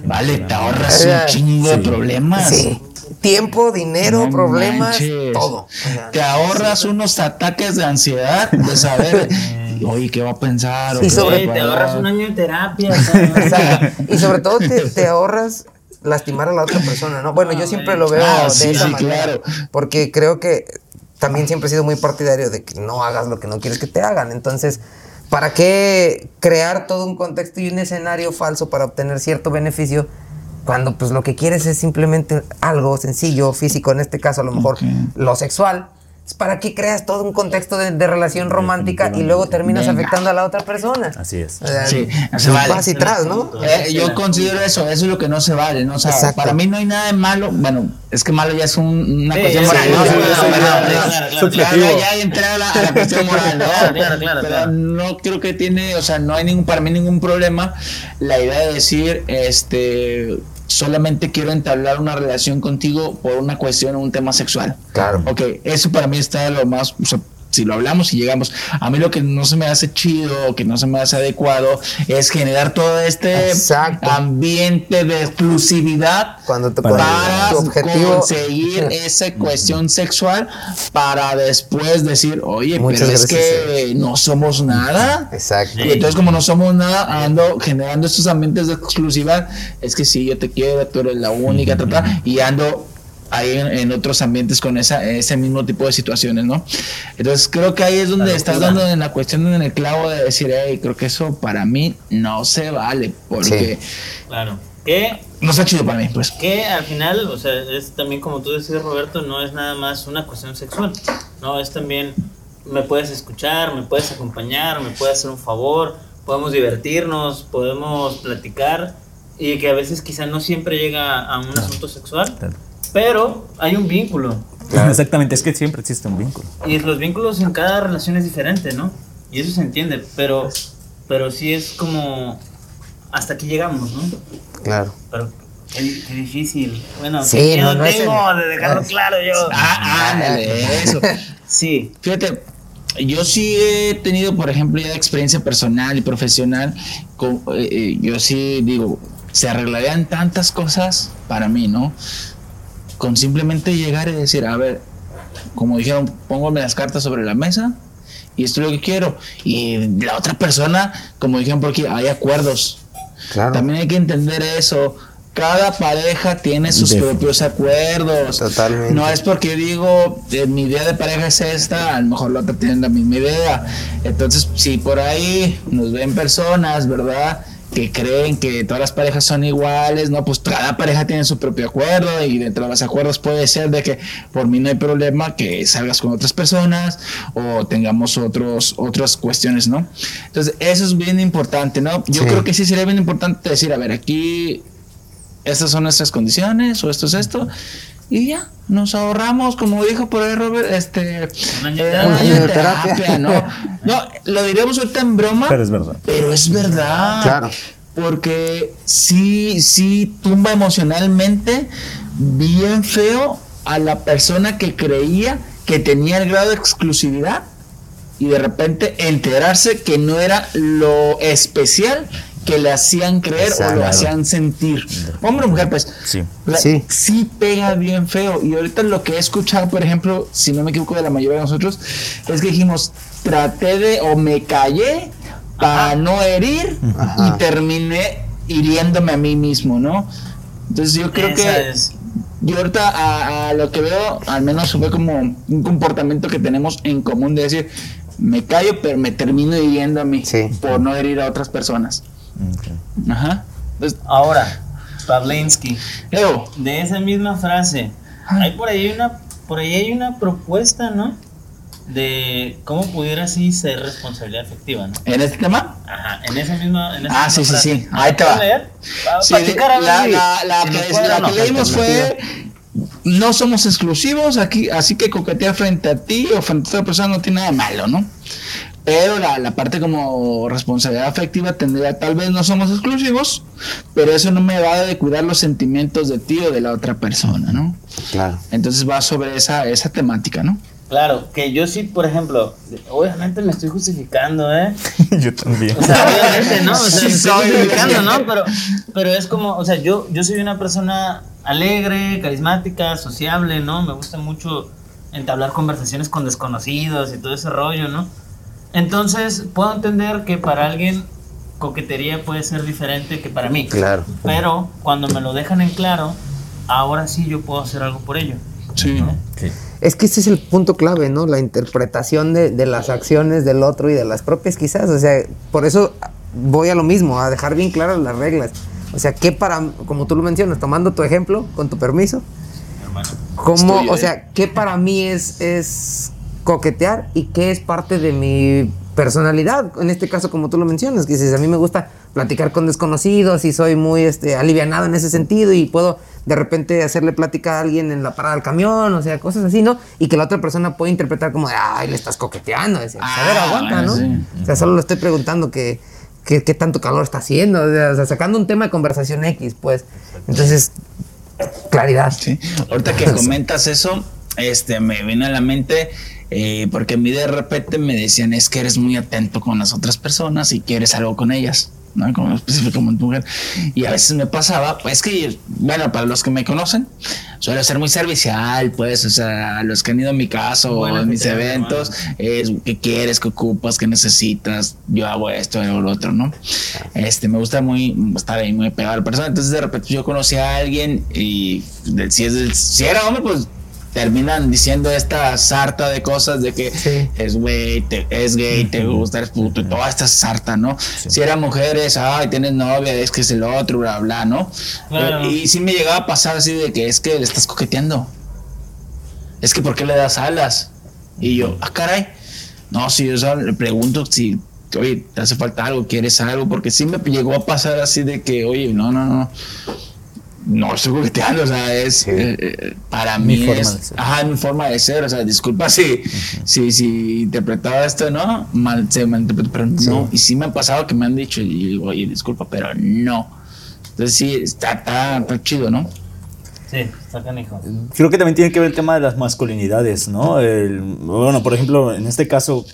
Vale, te ahorras
O sea,
un chingo de problemas.
Sí. Tiempo, dinero,
No
problemas,
manches.
todo. O sea,
Te ahorras unos ataques de ansiedad de saber, oye, ¿qué va a pensar?
Y
¿O
sobre-
te ahorras un año de terapia. o sea,
Exacto. Y sobre todo te, te ahorras lastimar a la otra persona, ¿no? Bueno, yo siempre lo veo
Ah,
de
sí,
esa
sí,
manera.
claro.
Porque creo que también siempre he sido muy partidario de que no hagas lo que no quieres que te hagan. Entonces, ¿para qué crear todo un contexto y un escenario falso para obtener cierto beneficio? Cuando pues lo que quieres es simplemente algo sencillo, físico, en este caso a lo mejor
Ok.
lo sexual. ¿Para qué creas todo un contexto de, de relación romántica y luego terminas
Venga.
afectando a la otra persona?
Así es.
O sea,
Sí,
pues,
se vale.
vas y tras, ¿no?
Eh, yo considero eso, eso es lo que no se vale, ¿no? O sea,
Exacto.
para mí no hay nada de malo, bueno, es que malo ya es un- una
Sí,
cuestión moral,
sí,
¿no? Ya, entré a la, a la cuestión moral, ¿no?
Claro, claro, claro,
Pero
claro.
no creo que tiene, o sea, no hay ningún, para mí ningún problema la idea de decir, este, solamente quiero entablar una relación contigo por una cuestión o un tema sexual.
Claro.
Ok, eso para mí está lo más, o sea, si lo hablamos y llegamos, a mí lo que no se me hace chido, que no se me hace adecuado, es generar todo este
Exacto.
ambiente de exclusividad
Cuando te
para
tu objetivo
conseguir esa cuestión sexual para después decir, oye,
Muchas
pero es que no somos nada.
Exacto.
Y entonces como no somos nada, ando generando estos ambientes de exclusividad, es que sí, yo te quiero, tú eres la única, ta, ta, y ando ahí en, en otros ambientes con esa, ese mismo tipo de situaciones, ¿no? Entonces creo que ahí es donde estás dando en la cuestión en el clavo de decir, hey, creo que eso para mí no se vale, porque
Claro. Que,
no está chido para mí, pues.
que al final, o sea, es también como tú decías, Roberto, no es nada más una cuestión sexual. No, es también, me puedes escuchar, me puedes acompañar, me puedes hacer un favor, podemos divertirnos, podemos platicar. Y que a veces quizá no siempre llega a un asunto sexual,
Claro.
Pero hay un vínculo.
Exactamente, es que siempre existe un vínculo.
Y los vínculos en cada relación es diferente, ¿no? Y eso se entiende, pero, pero sí es como hasta aquí llegamos, ¿no?
Claro.
Pero qué, qué difícil. Bueno,
Sí,
qué
no,
miedo
no
tengo
el-
de dejarlo claro yo.
Ah, ándale, eso.
Sí.
Fíjate, yo sí he tenido, por ejemplo, ya experiencia personal y profesional. Con, eh, eh, yo sí digo, se arreglarían tantas cosas para mí, ¿no? Con simplemente llegar y decir, a ver, como dijeron, póngame las cartas sobre la mesa y esto es lo que quiero. Y la otra persona, como dijeron por aquí, hay acuerdos.
Claro.
También hay que entender eso. Cada pareja tiene sus propios acuerdos.
Totalmente.
No es porque digo, eh, mi idea de pareja es esta, a lo mejor la otra tiene la misma idea. Entonces, si por ahí nos ven personas, ¿verdad? Que creen que todas las parejas son iguales, ¿no? Pues cada pareja tiene su propio acuerdo y dentro de los acuerdos puede ser de que por mí no hay problema que salgas con otras personas o tengamos otros, otras cuestiones, ¿no? Entonces, eso es bien importante, ¿no? Yo
Sí.
creo que sí sería bien importante decir, a ver, aquí estas son nuestras condiciones o esto es esto y ya nos ahorramos como dijo por ahí Robert este
Un año de terapia.
no lo diremos ahorita en broma
Pero es verdad.
pero es verdad
Claro.
porque sí sí tumba emocionalmente bien feo a la persona que creía que tenía el grado de exclusividad y de repente enterarse que no era lo especial que le hacían creer o lo hacían sentir. Hombre o mujer, pues.
Sí.
la-
Sí.
sí pega bien feo. Y ahorita lo que he escuchado, por ejemplo, si no me equivoco de la mayoría de nosotros, es que dijimos, traté de o me callé para no herir
Ajá.
y terminé hiriéndome a mí mismo, ¿no? Entonces yo creo
Esa
que
es.
yo ahorita a, a lo que veo, al menos fue como un comportamiento que tenemos en común de decir, me callo, pero me termino hiriendo a mí
Sí.
por no herir a otras personas.
Ok.
Ajá. Entonces,
Ahora, Pavlensky,
Leo,
de esa misma frase, hay por ahí una, por ahí hay una propuesta, ¿no? De cómo pudiera así ser responsabilidad efectiva, ¿no?
en este tema,
Ajá, en esa misma. En esa
Ah,
misma
sí, sí,
frase.
sí. Ahí te va. Sí, la, la- la que, la
no.
que leímos fue no somos exclusivos aquí así que coquetear frente a ti o frente a otra persona no tiene nada de malo no pero la, la parte como responsabilidad afectiva tendría tal vez no somos exclusivos pero eso no me va de cuidar los sentimientos de ti o de la otra persona no
Claro.
entonces va sobre esa esa temática no
Claro, que yo sí, por ejemplo, obviamente me estoy justificando, ¿eh?
Yo también.
O sea, obviamente, ¿no? O sea,
Sí,
me estoy justificando, ¿no? Pero, pero es como, o sea, yo, yo soy una persona alegre, carismática, sociable, ¿no? Me gusta mucho entablar conversaciones con desconocidos y todo ese rollo, ¿no? Entonces, puedo entender que para alguien coquetería puede ser diferente que para mí.
Claro.
Pero cuando me lo dejan en claro, ahora sí yo puedo hacer algo por ello.
sí.
Es que ese es el punto clave, ¿no? La interpretación de, de las acciones del otro y de las propias quizás. O sea, por eso voy a lo mismo, a dejar bien claras las reglas. O sea, ¿qué para, como tú lo mencionas, tomando tu ejemplo, con tu permiso,
Hermano.
¿cómo,
Estoy,
o sea, qué para mí es, es coquetear y qué es parte de mi personalidad? En este caso, como tú lo mencionas, que dices, a mí me gusta platicar con desconocidos y soy muy este, alivianado en ese sentido y puedo de repente hacerle plática a alguien en la parada del camión, o sea, cosas así, ¿no? Y que la otra persona puede interpretar como, de, ay, le estás coqueteando. Decir, a ver,
Ah,
aguanta, ¿no?
sí.
O sea, solo le estoy preguntando que, que- qué tanto calor está haciendo, o sea, sacando un tema de conversación X, pues. Entonces, claridad.
Sí. Ahorita que comentas eso, este, me viene a la mente Eh, porque a mí de repente me decían es que eres muy atento con las otras personas y quieres algo con ellas. ¿no? Como específicamente mujer. Y a veces me pasaba, pues que, bueno, para los que me conocen, suelo ser muy servicial, pues, o sea, a los que han ido a mi casa o en mis
que
eventos, es qué quieres, qué ocupas, qué necesitas, yo hago esto o lo otro, ¿no? Este, me gusta muy estar ahí muy pegado a la persona. Entonces, de repente yo conocí a alguien y si, es si era hombre, pues terminan diciendo esta sarta de cosas de que
Sí.
es güey, te- es gay, te gusta, eres puto, y toda esta sarta, ¿no? Si era mujer, es, ay, tienes novia, es que es el otro, bla, bla, ¿no?
Claro.
Y, sí me llegaba a pasar así de que es que le estás coqueteando. Es que ¿por qué le das alas? Y yo, ah, caray. No, si yo solo le pregunto si, oye, te hace falta algo, quieres algo, porque sí me llegó a pasar así de que, oye, no, no, no. No estoy coqueteando, o sea, es eh, eh, para
Mi
mí
forma
es,
de ser.
ajá, mi forma de ser, o sea, disculpa si, si, si interpretaba esto, ¿no? Mal, se malinterpretó, pero no, y sí me ha pasado que me han dicho, y digo, oye, disculpa, pero no. Entonces sí, está, está, está chido, ¿no?
Sí, está canijo.
Creo que también tiene que ver el tema de las masculinidades, ¿no? El- bueno, por ejemplo, en este caso,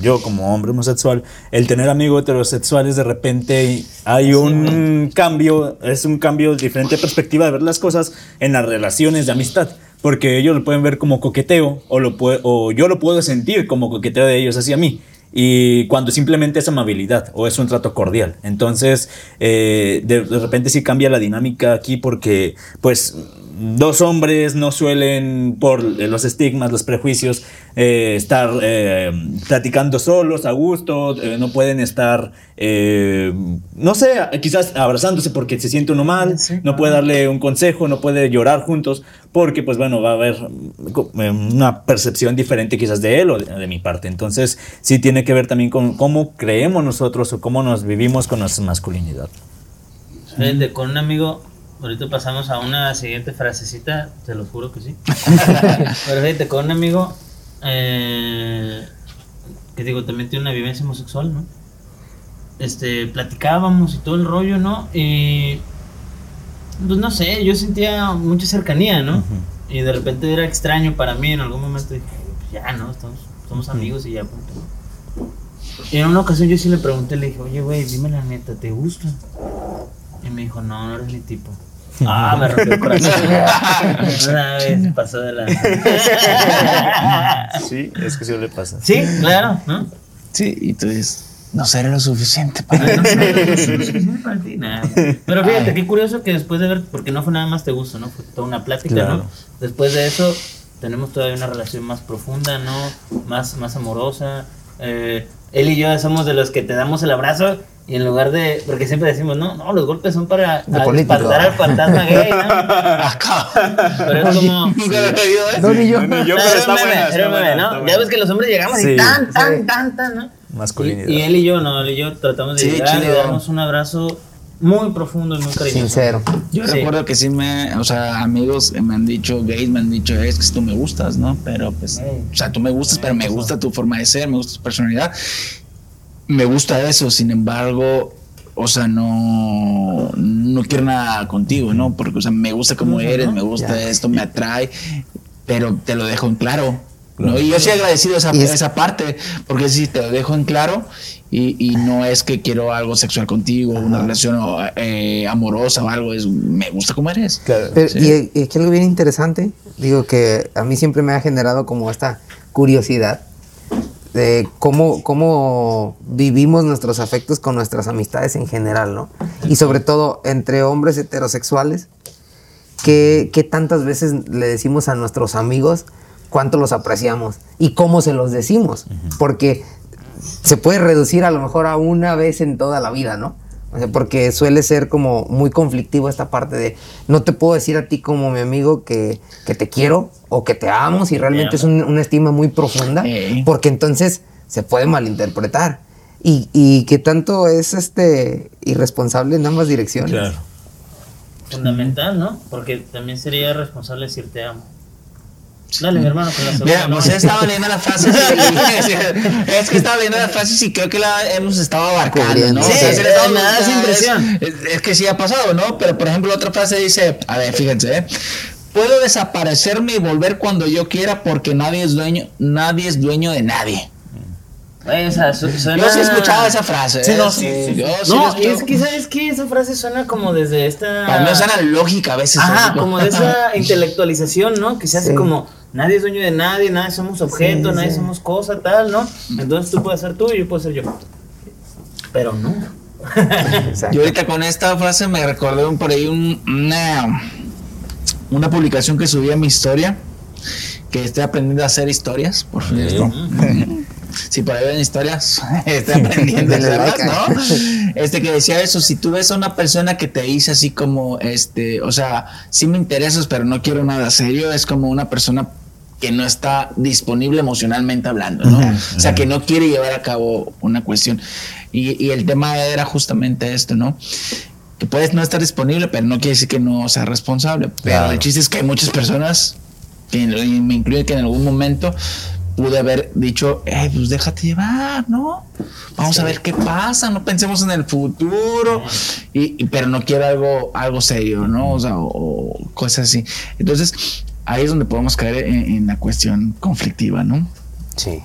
yo como hombre homosexual, el tener amigos heterosexuales de repente hay un cambio, es un cambio, diferente perspectiva de ver las cosas en las relaciones de amistad. Porque ellos lo pueden ver como coqueteo o, lo o yo lo puedo sentir como coqueteo de ellos hacia mí. Y cuando simplemente es amabilidad o es un trato cordial. Entonces, eh, de, de repente sí cambia la dinámica aquí porque, pues, dos hombres no suelen, por los estigmas, los prejuicios, eh, estar eh, platicando solos, a gusto, eh, no pueden estar, no sé, quizás abrazándose porque se siente uno mal, no puede darle un consejo, no puede llorar juntos, porque pues bueno, va a haber eh, una percepción diferente quizás de él o de, de mi parte. Entonces sí tiene que ver también con cómo creemos nosotros o cómo nos vivimos con nuestra masculinidad.
Fíjate, con un amigo, ahorita pasamos a una siguiente frasecita, te lo juro que sí. Pero fíjate, con un amigo, eh, que digo, también tiene una vivencia homosexual, ¿no? Este, platicábamos y todo el rollo, ¿no? Y, pues no sé, yo sentía mucha cercanía, ¿no? Y de repente era extraño para mí, en algún momento dije, pues ya, ¿no? Estamos, somos amigos y ya, punto. Y en una ocasión yo sí le pregunté, le dije, oye, güey, dime la neta, ¿te gusta? Y me dijo, no, no eres mi tipo. Ah, me rompió el corazón. Una vez pasó de la.
Sí, es que sí le pasa.
sí, claro, ¿no?
Sí, y tú dices, no será lo suficiente para
No no no ti, nada. Pero fíjate, qué curioso que después de ver, porque no fue nada más te gusto, ¿no? Fue toda una plática,
Claro.
¿no? Después de eso, tenemos todavía una relación más profunda, ¿no? Más, más amorosa. Eh, él y yo somos de los que te damos el abrazo y en lugar de, porque siempre decimos, no, no, los golpes son para
De
a-
político.
espantar al fantasma gay, ¿no? Pero es como...
No, ni yo.
Ni yo, pero está buena,
¿no? Ya ves que los hombres llegamos
Sí,
y tan, tan,
sí.
tan, tan, ¿no?
Masculinidad.
Y, y él y yo, no, él y yo tratamos de
Sí,
llegar y
chido.
darnos un abrazo muy profundo y muy cariñoso.
Sincero.
Yo
Sí.
recuerdo que sí me, o sea, amigos me han dicho, gays me han dicho, es que tú me gustas, ¿no? Pero pues, o sea, tú me gustas, pero me gusta tu forma de ser, me gusta tu personalidad. Me gusta eso, sin embargo, o sea, no, no quiero nada contigo, ¿no? Porque, o sea, me gusta como eres, me gusta esto, me atrae, pero te lo dejo en claro. ¿No? Y yo sí agradecido esa,
es-
esa parte, porque sí, te lo dejo en claro y, y no es que quiero algo sexual contigo, una relación eh, amorosa o algo, es me gusta como eres.
Claro.
Pero,
Sí.
y, y aquí algo bien interesante, digo que a mí siempre me ha generado como esta curiosidad de cómo, cómo vivimos nuestros afectos con nuestras amistades en general, ¿no? Y sobre todo entre hombres heterosexuales, que, que tantas veces le decimos a nuestros amigos cuánto los apreciamos y cómo se los decimos, porque se puede reducir a lo mejor a una vez en toda la vida, ¿no? O sea, porque suele ser como muy conflictivo esta parte de no te puedo decir a ti como mi amigo que, que te quiero o que te amo si realmente es un- una estima muy profunda, porque entonces se puede malinterpretar. Y, y que tanto es este irresponsable en ambas direcciones.
Claro.
Fundamental, ¿no? Porque también sería responsable decir te amo. Dale, mi hermano, con la segunda.
Mira,
¿no?
pues he estado leyendo las frases y, es que estaba leyendo las frases y creo que la hemos estado abarcando. ¿no?
Sí,
O sea,
eh,
se le estamos-
me da esa impresión.
Es, es- es que sí ha pasado, ¿no? Pero por ejemplo, otra frase dice, a ver, fíjense, ¿eh? puedo desaparecerme y volver cuando yo quiera porque nadie es dueño, nadie es dueño de nadie.
Güey, o sea, su- suena...
Yo sí he escuchado esa frase.
Sí,
¿eh?
no, sí, sí.
Yo sí
No, es que, ¿sabes qué? Esa frase suena como desde esta...
Para mí suena lógica a veces.
Ajá,
¿eh?
como de esa intelectualización, ¿no? Que se hace
Sí.
como, nadie es dueño de nadie, nadie somos objeto,
Sí,
nadie
sí.
somos cosa, tal, ¿no? Entonces tú puedes ser tú y yo puedo ser yo. Pero no.
Exacto.
Yo ahorita con esta frase me recordé un- por ahí un- una, una publicación que subí a mi historia, que estoy aprendiendo a hacer historias, por cierto. Si por ahí ven historias, estoy aprendiendo a
Denle
hacerlas,
like.
¿no? Este que decía eso, si tú ves a una persona que te dice así como, este, o sea, sí me interesas, pero no quiero nada serio, es como una persona que no está disponible emocionalmente hablando, ¿no? O sea, que no quiere llevar a cabo una cuestión. Y, y el tema era justamente esto, ¿no? Que puedes no estar disponible, pero no quiere decir que no sea responsable. Pero
Claro.
el chiste es que hay muchas personas, que, y me incluye que en algún momento pude haber dicho, eh, pues déjate llevar, ¿no? Vamos a ver qué pasa, no pensemos en el futuro, y, y- pero no quiero algo, algo serio, ¿no? O sea, o, o cosas así. Entonces, ahí es donde podemos caer en, en la cuestión conflictiva, ¿no?
Sí.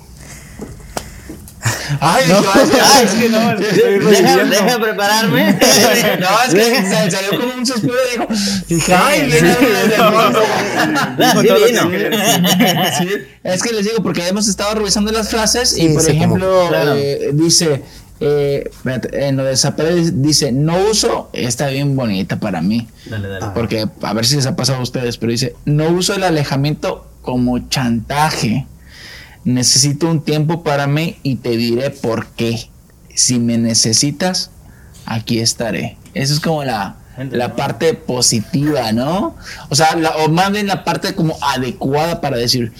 Ay, no,
Ah, es que no,
Deja, prepararme.
no, es que se salió como un suspiro y dijo, dije, ay, viene el demonio".
Ah, sí
todo lo
vino.
que
Sí, es que les digo, porque hemos estado revisando las frases y,
Sí,
por
como-
ejemplo,
Claro.
eh, dice, eh, en lo de dice, no uso, está bien bonita para mí,
Dale, dale.
porque a ver si les ha pasado a ustedes, pero dice, no uso el alejamiento como chantaje. Necesito un tiempo para mí y te diré por qué. Si me necesitas, aquí estaré. Eso es como la, la parte positiva, ¿no? O sea, la- o más bien la parte como adecuada para decir,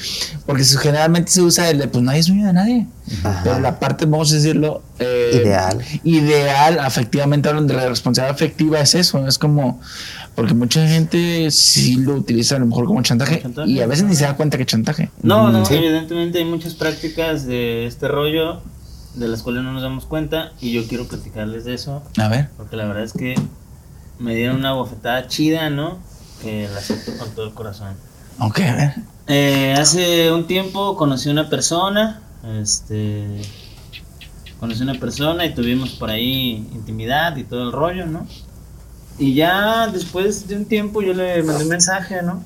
porque generalmente se usa el de, pues nadie es dueño de nadie.
Ajá.
Pero la parte, vamos a decirlo, eh,
Ideal.
Ideal, afectivamente, hablan de la responsabilidad afectiva, es eso, es como, porque mucha gente sí lo utiliza a lo mejor como chantaje,
chantaje,
y a veces ni se da cuenta que chantaje.
No, no,
Sí.
evidentemente hay muchas prácticas de este rollo de las cuales no nos damos cuenta y yo quiero platicarles de eso
A ver.
porque la verdad es que me dieron una bofetada chida, ¿no? Que la acepto con todo el corazón.
Ok, a ver.
Eh, hace un tiempo conocí una persona, este, conocí una persona y tuvimos por ahí intimidad y todo el rollo, ¿no? Y ya después de un tiempo yo le mandé un mensaje, ¿no?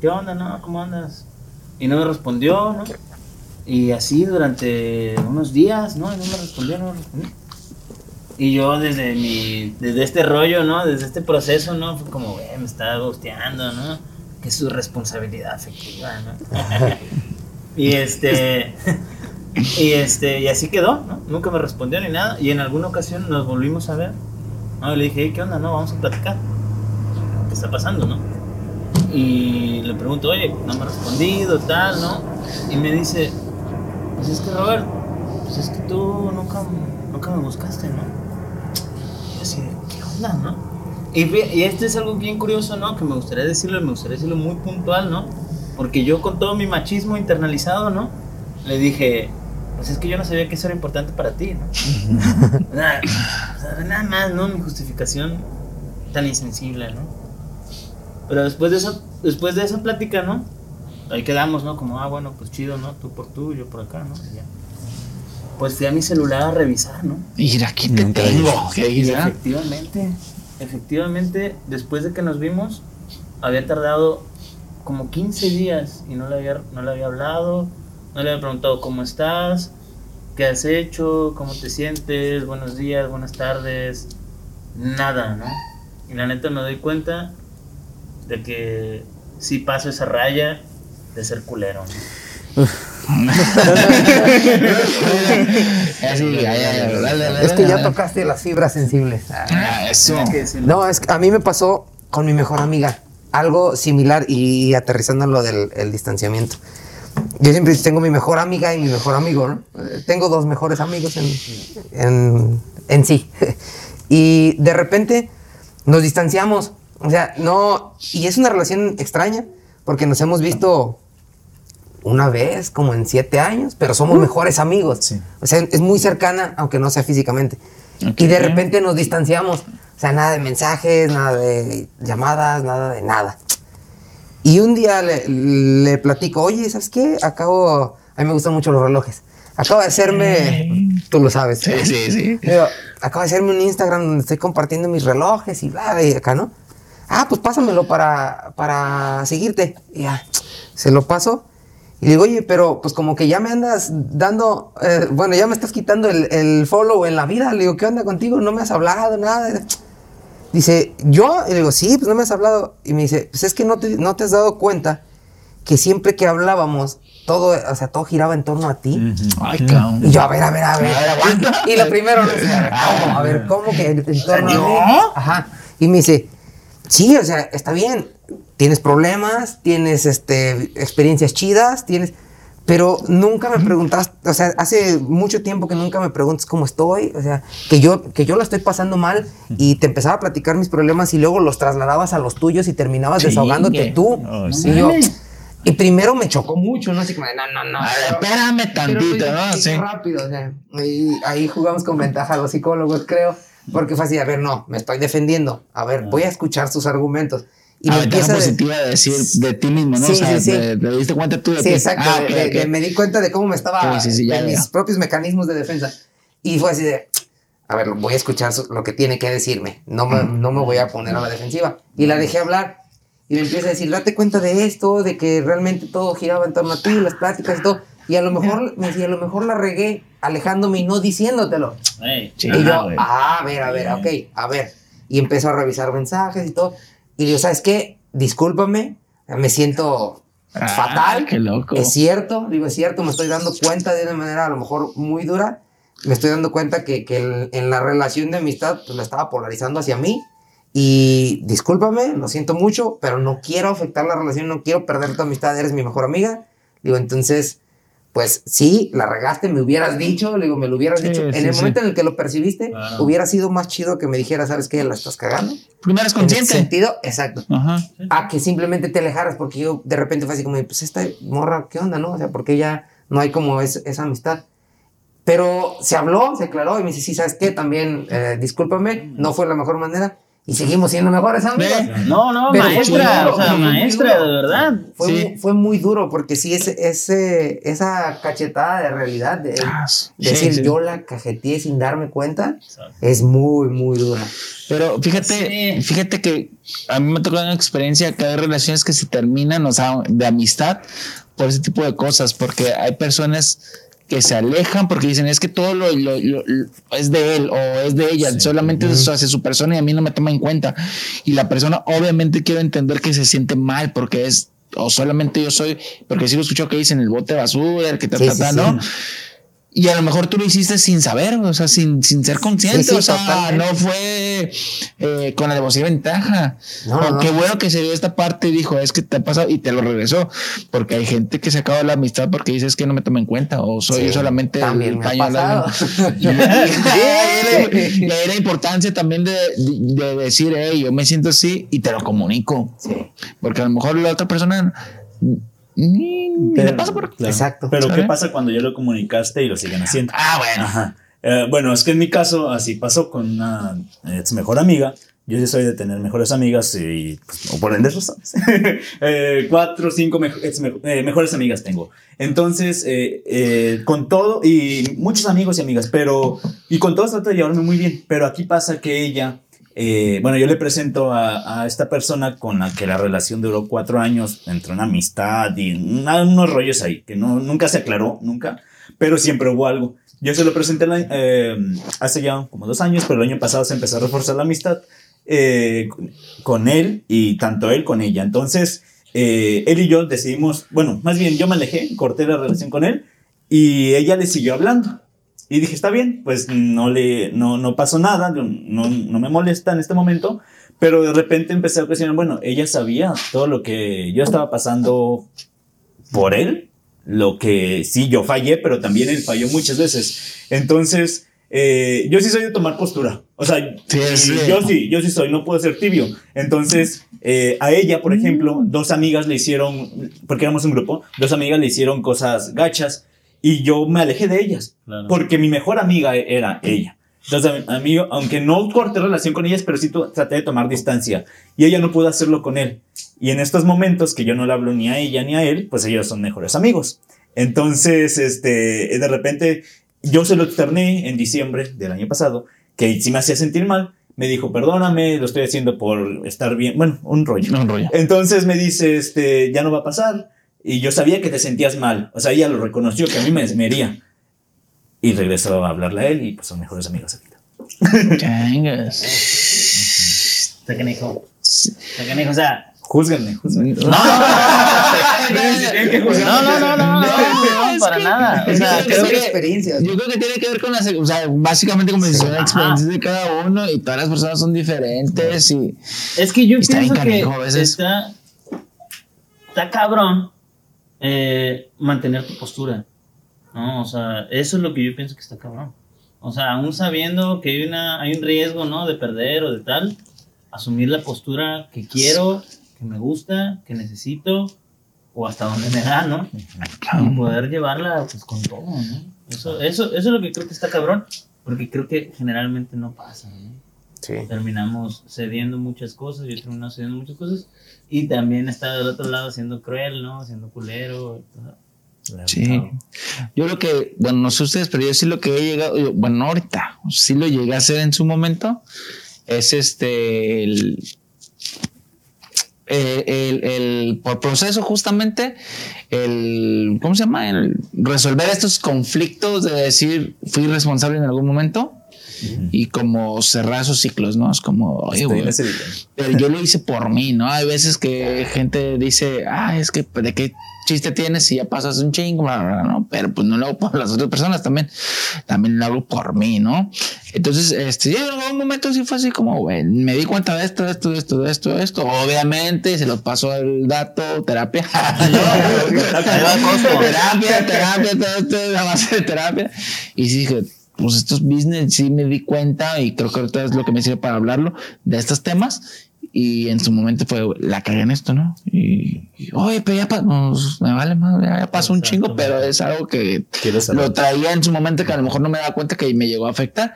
¿Qué onda, no? ¿Cómo andas? Y no me respondió, ¿no? Y así durante unos días, ¿no? Y no me respondió, no me respondió. Y yo desde mi, desde este rollo, ¿no? Desde este proceso, ¿no? Fue como, güey, me está gusteando, ¿no? Que es su responsabilidad afectiva, ¿no? y este, y este, y así quedó, ¿no? Nunca me respondió ni nada. Y en alguna ocasión nos volvimos a ver, ¿no? Y le dije, "Hey, ¿qué onda? No, vamos a platicar. ¿Qué está pasando, no? Y le pregunto, oye, no me ha respondido, tal, ¿no? Y me dice, pues es que Robert, pues es que tú nunca, nunca me buscaste, ¿no? Y. Y, esto es algo bien curioso, ¿no? Que me gustaría decirlo, me gustaría decirlo muy puntual, ¿no? Porque yo con todo mi machismo internalizado, ¿no? Le dije, pues es que yo no sabía que eso era importante para ti, ¿no? nada, nada más, ¿no? Mi justificación tan insensible, ¿no? Pero después de esa, después de esa plática, ¿no? Ahí quedamos, ¿no? Como, ah, bueno, pues chido, ¿no? Tú por tú, yo por acá, ¿no? Y ya. Pues fui a mi celular a revisar, ¿no?
Mira, aquí te
Nunca
tengo. ¿Qué
Y efectivamente, efectivamente, después de que nos vimos, había tardado como 15 días y no le había, no le había hablado, no le había preguntado cómo estás, qué has hecho, cómo te sientes, buenos días, buenas tardes, nada, ¿no? Y la neta me doy cuenta de que sí paso esa raya de ser culero. ¿no?
Es que ya tocaste las fibras sensibles. Ah.
Eso.
No, es que a mí me pasó con mi mejor amiga. Algo similar y, aterrizando en lo del el distanciamiento. Yo siempre tengo mi mejor amiga y mi mejor amigo, ¿no? Tengo dos mejores amigos en, en, en sí. Y de repente nos distanciamos. O sea, no. Y es una relación extraña porque nos hemos visto una vez, como en siete años, pero somos mejores amigos.
Sí.
O sea, es muy cercana, aunque no sea físicamente.
Ok.
Y de repente nos distanciamos. O sea, nada de mensajes, nada de llamadas, nada de nada. Y un día le, le platico, oye, ¿sabes qué? Acabo, a mí me gustan mucho los relojes. Acabo de hacerme, tú lo sabes.
Sí, sí, sí.
Digo, acabo de hacerme un Instagram donde estoy compartiendo mis relojes y bla, y acá, ¿no? Ah, pues pásamelo para, para seguirte. Y ya, se lo paso. Y le digo, oye, pero pues como que ya me andas dando, eh, bueno, ya me estás quitando el, el follow en la vida. Le digo, ¿qué onda contigo? No me has hablado, nada. Dice, ¿yo? Y le digo, sí, pues no me has hablado. Y me dice, pues es que no te, no te has dado cuenta que siempre que hablábamos, todo, o sea, todo giraba en torno a ti.
Ay, cabrón.
Y yo, a ver, a ver, a ver, a ver, aguanta. Y lo primero, no sé, ¿cómo? A ver, ¿cómo que en en torno a mí? Ajá. Y me dice, sí, o sea, está bien. Tienes problemas, tienes este, experiencias chidas, tienes. Pero nunca me preguntaste, o sea, hace mucho tiempo que nunca me preguntas cómo estoy, o sea, que yo, que yo la estoy pasando mal y te empezaba a platicar mis problemas y luego los trasladabas a los tuyos y terminabas desahogándote tú.
Oh,
y
sí.
yo, y primero me chocó mucho, ¿no? Así como, de, no, no, no.
Ver, espérame
pero,
tantito,
pues,
¿no? Sí.
rápido, o sea, ahí, ahí jugamos con ventaja los psicólogos, creo, porque fue así, a ver, no, me estoy defendiendo, a ver, voy a escuchar sus argumentos. Y
a
me empieza
positiva de decir de ti mismo, ¿no?
Sí,
o sea,
sí, sí.
Te, te diste cuenta tú de
Sí,
ti.
exacto,
Ah,
de-
ok,
de-
ok.
de- me di cuenta de cómo me estaba,
Sí, sí, sí, ya
de mis propios mecanismos de defensa. Y fue así de, a ver, voy a escuchar lo que tiene que decirme, no me, no me voy a poner a la defensiva. Y la dejé hablar. Y me empieza a decir, date cuenta de esto, de que realmente todo giraba en torno a ti, las pláticas y todo. Y a lo mejor, me decía, a lo mejor la regué alejándome y no diciéndotelo.
Ey,
Sí,
y yo, ah, a ver, a ver, ok, a ver. Y empezó a revisar mensajes y todo. Y digo, ¿sabes qué? Discúlpame, me siento
Ah,
fatal.
qué loco.
Es cierto, digo, es cierto, me estoy dando cuenta de una manera a lo mejor muy dura. Me estoy dando cuenta que, que el- en la relación de amistad pues la estaba polarizando hacia mí. Y discúlpame, lo siento mucho, pero no quiero afectar la relación, no quiero perder tu amistad, eres mi mejor amiga. Digo, entonces, pues sí, la regaste, me hubieras dicho, le digo, me lo hubieras
Sí,
dicho.
sí,
en el
sí.
momento en el que lo percibiste,
Claro.
hubiera sido más chido que me dijeras, ¿sabes qué? La estás cagando.
Primero
En ese
consciente.
sentido, exacto.
Ajá.
A que simplemente te alejaras, porque yo de repente fue así como, pues esta morra, ¿qué onda, no? O sea, porque ya no hay como es- esa amistad. Pero se habló, se aclaró y me dice, sí, ¿sabes qué? También, eh, discúlpame, no fue la mejor manera y seguimos siendo mejores amigos.
No, no,
Pero muy
maestra,
duro,
o sea,
muy
maestra, de verdad.
Fue,
Sí.
mu- fue muy duro porque sí, ese, ese, esa cachetada de realidad, de
Ah, sí,
decir
sí.
yo la cajeteé sin darme cuenta, es muy, muy dura.
Pero fíjate,
Sí.
fíjate que a mí me tocó una experiencia que hay relaciones que se terminan, o sea, de amistad por ese tipo de cosas, porque hay personas que se alejan porque dicen es que todo lo, lo- lo- lo- es de él o es de ella, solamente es hacia su persona y a mí no me toma en cuenta. Y la persona obviamente quiere entender que se siente mal porque es o solamente yo soy, porque sí lo escucho que dicen el bote de basura, el que te
Sí,
trata,
sí,
¿no? Y a lo mejor tú lo hiciste sin saber, o sea, sin, sin ser consciente,
Sí, sí,
o sea,
totalmente.
no fue eh, con la devoción ventaja.
No,
O
no,
qué
no.
bueno que se dio esta parte y dijo, es que te ha pasado y te lo regresó, porque hay gente que se acaba la amistad porque dice es que no me toma en cuenta o soy
Sí,
yo solamente
ha
paño. Y, y- y- la importancia también de, de- de decir, hey, yo me siento así y te lo comunico, porque a lo mejor la otra persona ni, ni le pasa por
Claro.
Exacto.
Pero ¿qué pasa cuando ya lo comunicaste y lo siguen haciendo?
Ah, bueno.
Ajá. Eh, bueno, es que en mi caso así pasó con una ex mejor amiga. Yo sí soy de tener mejores amigas y, pues, o por ende razones. eh, cuatro o cinco mejo- ex me- eh, mejores amigas tengo. Entonces, eh, eh, con todo, y muchos amigos y amigas, pero, y con todos trato de llevarme muy bien. Pero aquí pasa que ella, eh, bueno, yo le presento a, esta persona con la que la relación duró cuatro años, entre una amistad y una- unos rollos ahí, que nunca se aclaró, nunca, pero siempre hubo algo. Yo se lo presenté eh, hace ya como dos años, pero el año pasado se empezó a reforzar la amistad eh, con- él y tanto él con ella. Entonces, él y yo decidimos, bueno, más bien yo me alejé, corté la relación con él y ella le siguió hablando. Y dije, está bien, pues no le, no, no pasó nada, no, no, me molesta en este momento, pero de repente empecé a cuestionar, bueno, ella sabía todo lo que yo estaba pasando por él, lo que sí yo fallé, pero también él falló muchas veces. Entonces, eh, yo sí soy de tomar postura. O sea,
Sí, sí.
yo sí, yo sí soy, no puedo ser tibio. Entonces, eh, a ella, por ejemplo, dos amigas le hicieron, porque éramos un grupo, dos amigas le hicieron cosas gachas y yo me alejé de ellas,
Claro.
porque mi mejor amiga era ella. Entonces, a mí, aunque no corté relación con ellas, pero sí traté de tomar distancia. Y ella no pudo hacerlo con él. Y en estos momentos que yo no le hablo ni a ella ni a él, pues ellos son mejores amigos. Entonces, este, de repente, yo se lo externé en diciembre del año pasado, que si me hacía sentir mal, me dijo, perdóname, lo estoy haciendo por estar bien. Bueno, un rollo.
Un rollo.
Entonces me dice, este, ya no va a pasar. Y yo sabía que te sentías mal. O sea, ella lo reconoció, que a mí me, me hería. Y regresó a hablarle a él y pues son mejores amigos ahorita.
Changas.
Está canijo. Está canijo, o sea.
Júzganme, júzganme.
No, no, no, no, no, no,
No, para nada. O sea,
Yo
creo que.
experiencias.
Yo creo que tiene que ver con las, o sea, básicamente como dices, son experiencias de cada uno y todas las personas son diferentes y
Es que yo pienso que
canijo a veces.
está, está cabrón eh, mantener tu postura. ¿no? O sea, eso es lo que yo pienso que está cabrón. O sea, aún sabiendo que hay, una, hay un riesgo, ¿no? De perder o de tal, asumir la postura que quiero, que me gusta, que necesito, o hasta donde me da, ¿no? Y poder llevarla pues con todo, ¿no? Eso, eso, eso es lo que creo que está cabrón, porque creo que generalmente no pasa, ¿no?
Sí.
terminamos cediendo muchas cosas, yo termino cediendo muchas cosas, y también está del otro lado siendo cruel, ¿no? Siendo culero. todo.
Sí. Yo lo que, bueno, no sé ustedes, pero yo sí lo que he llegado, yo- bueno, no ahorita, sí lo llegué a hacer en su momento, es este, el, eh, el, el- por proceso justamente, el, ¿cómo se llama? El resolver estos conflictos de decir, fui responsable en algún momento y como cerrar esos ciclos, ¿no? Es como, oye, güey, pero yo lo hice por mí, ¿no? Hay veces que gente dice, ah, es que de qué chiste tienes si ya pasas un chingo, ¿no? Pero pues no lo hago por las otras personas también, también lo hago por mí, ¿no? Entonces, este, en algún momento sí fue así como, güey, me di cuenta de esto, de esto, de esto, de esto, de esto. Obviamente se los pasó el dato, terapia. terapia, terapia, todo esto, la base de terapia. Y sí dije, pues estos business sí me di cuenta y creo que ahorita es lo que me sirve para hablarlo de estos temas. Y en su momento fue, la cagué en esto, ¿no? Y, y, oye, pero ya pasó, me vale más, ya, ya pasó un chingo, pero es algo que lo traía en su momento que a lo mejor no me daba cuenta que me llegó a afectar.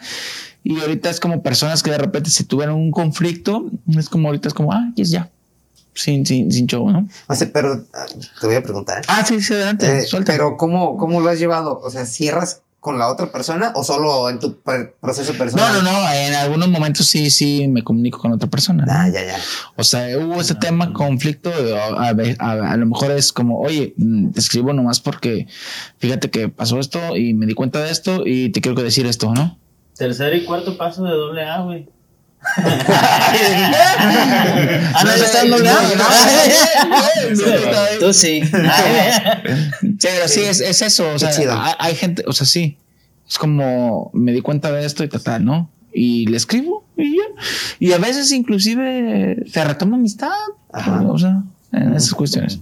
Y ahorita es como personas que de repente si tuvieron un conflicto, es como ahorita es como, ah, y es ya. Sin, sin, sin show, ¿no?
O sea, pero ah, te voy a preguntar.
Ah, sí, sí, adelante.
Eh, pero ¿cómo, ¿cómo lo has llevado? O sea, ¿cierras con la otra persona o solo en tu proceso personal?
No, no, no. En algunos momentos sí, sí me comunico con otra persona.
Ah, ya, ya.
O sea, hubo ese tema, conflicto. A, a- a lo mejor es como, oye, mm, te escribo nomás porque fíjate que pasó esto y me di cuenta de esto y te quiero decir esto, ¿no?
Tercer y cuarto paso de doble A, güey.
Ah, no, ya está en doble A.
Tú sí.
Sí, pero sí, es, es eso. O sea, hay, hay gente, o sea, sí. Es como me di cuenta de esto y tal, ¿no? Y le escribo y ya. Y a veces, inclusive, se retoma amistad.
Ajá.
O sea, en esas cuestiones.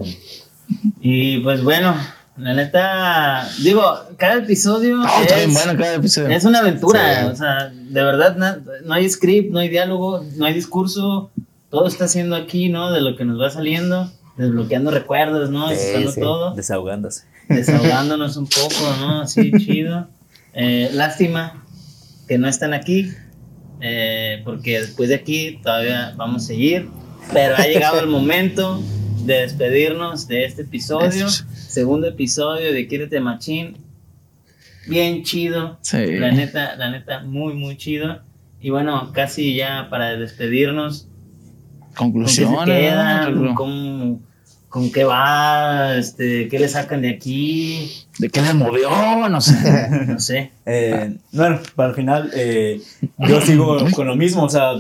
Y pues bueno, la neta, digo, cada episodio
Ah, está bien
es,
bueno cada episodio.
es una aventura.
Sí.
O sea, de verdad, na- no hay script, no hay diálogo, no hay discurso. Todo está siendo aquí, ¿no? De lo que nos va saliendo, desbloqueando recuerdos, ¿no?
Sí, sí.
todo.
Desahogándose.
desahogándonos un poco, ¿no? Así chido. Eh, lástima que no están aquí, eh, porque después de aquí todavía vamos a seguir, pero ha llegado el momento de despedirnos de este episodio. Segundo episodio de Quírete Machín, bien chido,
Sí.
la neta, la neta, muy, muy chido. Y bueno, casi ya para despedirnos, ¿con qué se
Conclusión.
quedan? ¿Cómo- ¿Con qué va? Este, ¿Qué le sacan de aquí?
¿De qué le movió? No sé.
No sé.
Eh, bueno, para el final, eh, yo sigo con lo mismo, o sea,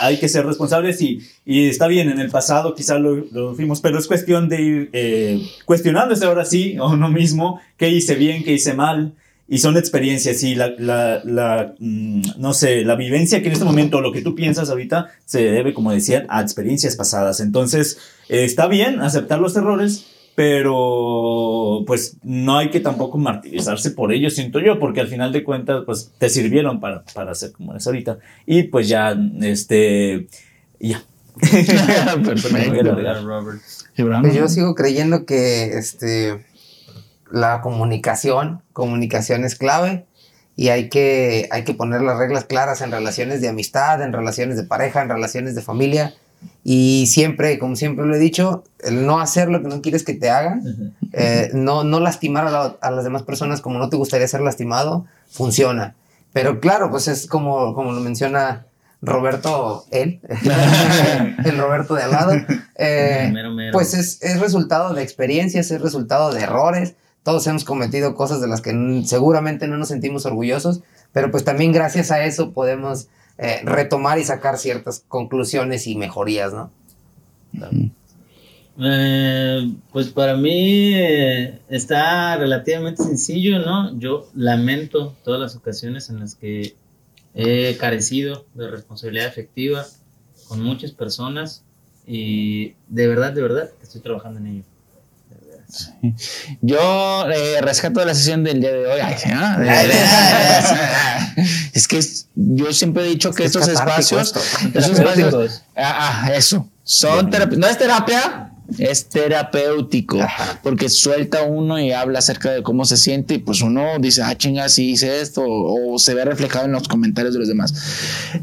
hay que ser responsables y, y está bien, en el pasado quizá lo, lo fuimos, pero es cuestión de ir eh, cuestionándose ahora sí a uno mismo, qué hice bien, qué hice mal, y son experiencias y la, la, la, mm, no sé, la vivencia que en este momento, lo que tú piensas ahorita, se debe, como decían, a experiencias pasadas. Entonces, eh, está bien aceptar los errores, pero pues no hay que tampoco martirizarse por ello, siento yo, porque al final de cuentas, pues te sirvieron para, para ser como eres ahorita. Y pues ya, este, ya.
Perfecto.
Robert.
Pues yo sigo creyendo que este la comunicación, comunicación es clave y hay que, hay que poner las reglas claras en relaciones de amistad, en relaciones de pareja, en relaciones de familia. Y siempre, como siempre lo he dicho, el no hacer lo que no quieres que te hagan, eh, no, no lastimar a, la- a las demás personas como no te gustaría ser lastimado, funciona. Pero claro, pues es como, como lo menciona Roberto, él, el Roberto de al lado. eh,
Mero, mero.
pues es, es resultado de experiencias, es resultado de errores. Todos hemos cometido cosas de las que seguramente no nos sentimos orgullosos, pero pues también gracias a eso podemos eh, retomar y sacar ciertas conclusiones y mejorías, ¿no?
Eh, pues para mí eh, está relativamente sencillo, ¿no? Yo lamento todas las ocasiones en las que he carecido de responsabilidad efectiva con muchas personas y de verdad, de verdad, estoy trabajando en ello.
Yo eh, rescato la sesión del día de hoy. Ay, sí, ¿no? es que es- yo siempre he dicho que
Es
estos espacios, esos espacios, ah, ah, eso, son no es terapia, es terapéutico,
Ajá.
porque suelta uno y habla acerca de cómo se siente y pues uno dice, ah, chinga, sí hice esto, o, o se ve reflejado en los comentarios de los demás.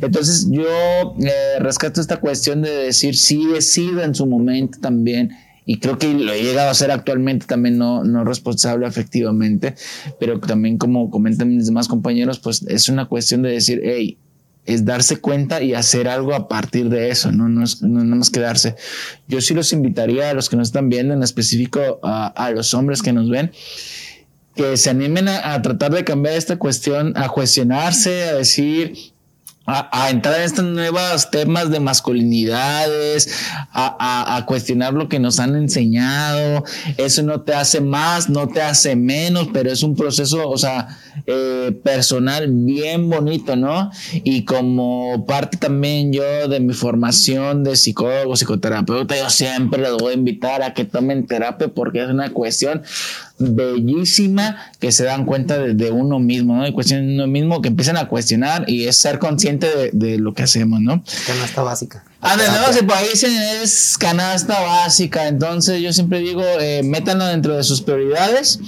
Entonces yo eh, rescato esta cuestión de decir, sí he sido en su momento también, y creo que lo he llegado a ser actualmente también no, no responsable efectivamente, pero también como comentan mis demás compañeros, pues es una cuestión de decir, hey, es darse cuenta y hacer algo a partir de eso, no, no es no, nada más quedarse. Yo sí los invitaría a los que nos están viendo, en específico a, a los hombres que nos ven, que se animen a, a tratar de cambiar esta cuestión, a cuestionarse, a decir, a, entrar en estos nuevos temas de masculinidades, a, a- a cuestionar lo que nos han enseñado. Eso no te hace más, no te hace menos, pero es un proceso, o sea, eh, personal bien bonito, ¿no? Y como parte también yo de mi formación de psicólogo, psicoterapeuta, yo siempre les voy a invitar a que tomen terapia porque es una cuestión bellísima que se dan cuenta de, de uno mismo, ¿no? Y cuestión de uno mismo que empiezan a cuestionar y es ser consciente de, de lo que hacemos, ¿no?
Canasta básica.
Ah, de nuevo, si por ahí dicen es canasta básica, entonces yo siempre digo, eh, métanlo dentro de sus prioridades,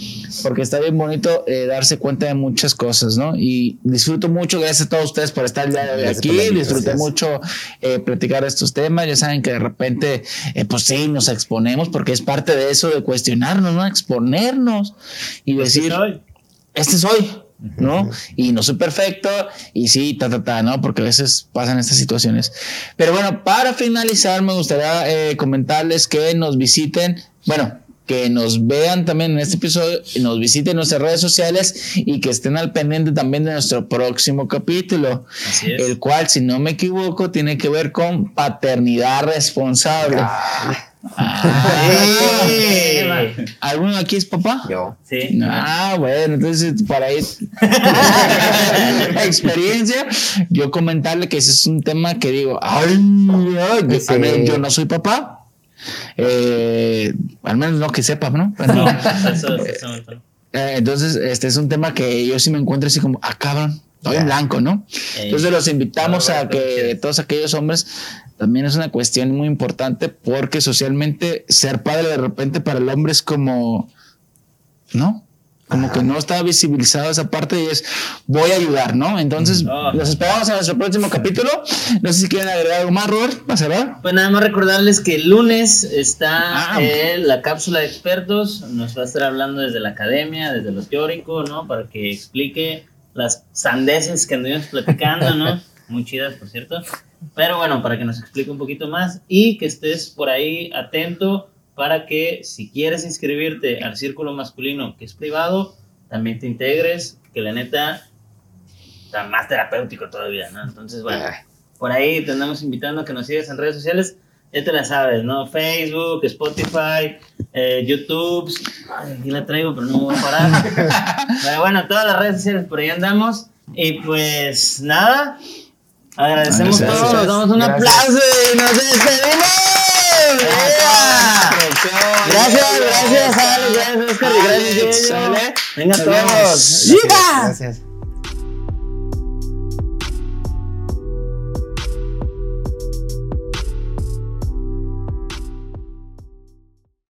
porque está bien bonito eh, darse cuenta de muchas cosas, ¿no? Y disfruto mucho, gracias a todos ustedes por estar el día de hoy
Gracias
aquí, disfruté mucho eh, platicar estos temas, ya saben que de repente, eh, pues sí, nos exponemos, porque es parte de eso, de cuestionarnos, ¿no? Exponernos y decir,
Soy.
este soy, ¿no? Y no soy perfecto, y sí, ta, ta, ta, ¿no? Porque a veces pasan estas situaciones. Pero bueno, para finalizar, me gustaría eh, comentarles que nos visiten, bueno, que nos vean también en este episodio, nos visiten en nuestras redes sociales y que estén al pendiente también de nuestro próximo capítulo, el cual, si no me equivoco, tiene que ver con paternidad responsable. Ay, ¿Alguno aquí es papá?
Yo.
Sí.
Ah, bueno, entonces para ir experiencia, yo comentarle que ese es un tema que digo, ay, ay, yo,
Sí.
al menos yo no soy papá, eh, al menos no que sepa, ¿no? Pero,
No, eso, eso, eso.
eh, entonces, este es un tema que yo sí me encuentro así como, ah, cabrón, estoy en blanco, ¿no? Entonces los invitamos a que todos aquellos hombres también es una cuestión muy importante porque socialmente ser padre de repente para el hombre es como, ¿no? Como que no está visibilizado esa parte y es voy a ayudar, ¿no? Entonces
Ah.
los esperamos en nuestro próximo capítulo. No sé si quieren agregar algo más, Robert, para cerrar.
Pues nada más recordarles que el lunes está
Ah.
eh, la cápsula de expertos. Nos va a estar hablando desde la academia, desde lo teórico, ¿no? Para que explique las sandeces que anduvimos platicando, ¿no? Muy chidas, por cierto. Pero bueno, para que nos explique un poquito más y que estés por ahí atento para que si quieres inscribirte al círculo masculino que es privado, también te integres, que la neta está más terapéutico todavía, ¿no? Entonces, bueno, por ahí te andamos invitando a que nos sigas en redes sociales. Ya te la sabes, ¿no? Facebook, Spotify, eh, YouTube. Ay, aquí la traigo, pero no voy a parar. pero bueno, todas las redes sociales por ahí andamos. Y pues nada, agradecemos
Gracias.
todo, nos damos un
Gracias.
aplauso y nos despedimos. Gracias, gracias, Alex, gracias, Oscar, gracias. Venga todos.
Gracias. gracias.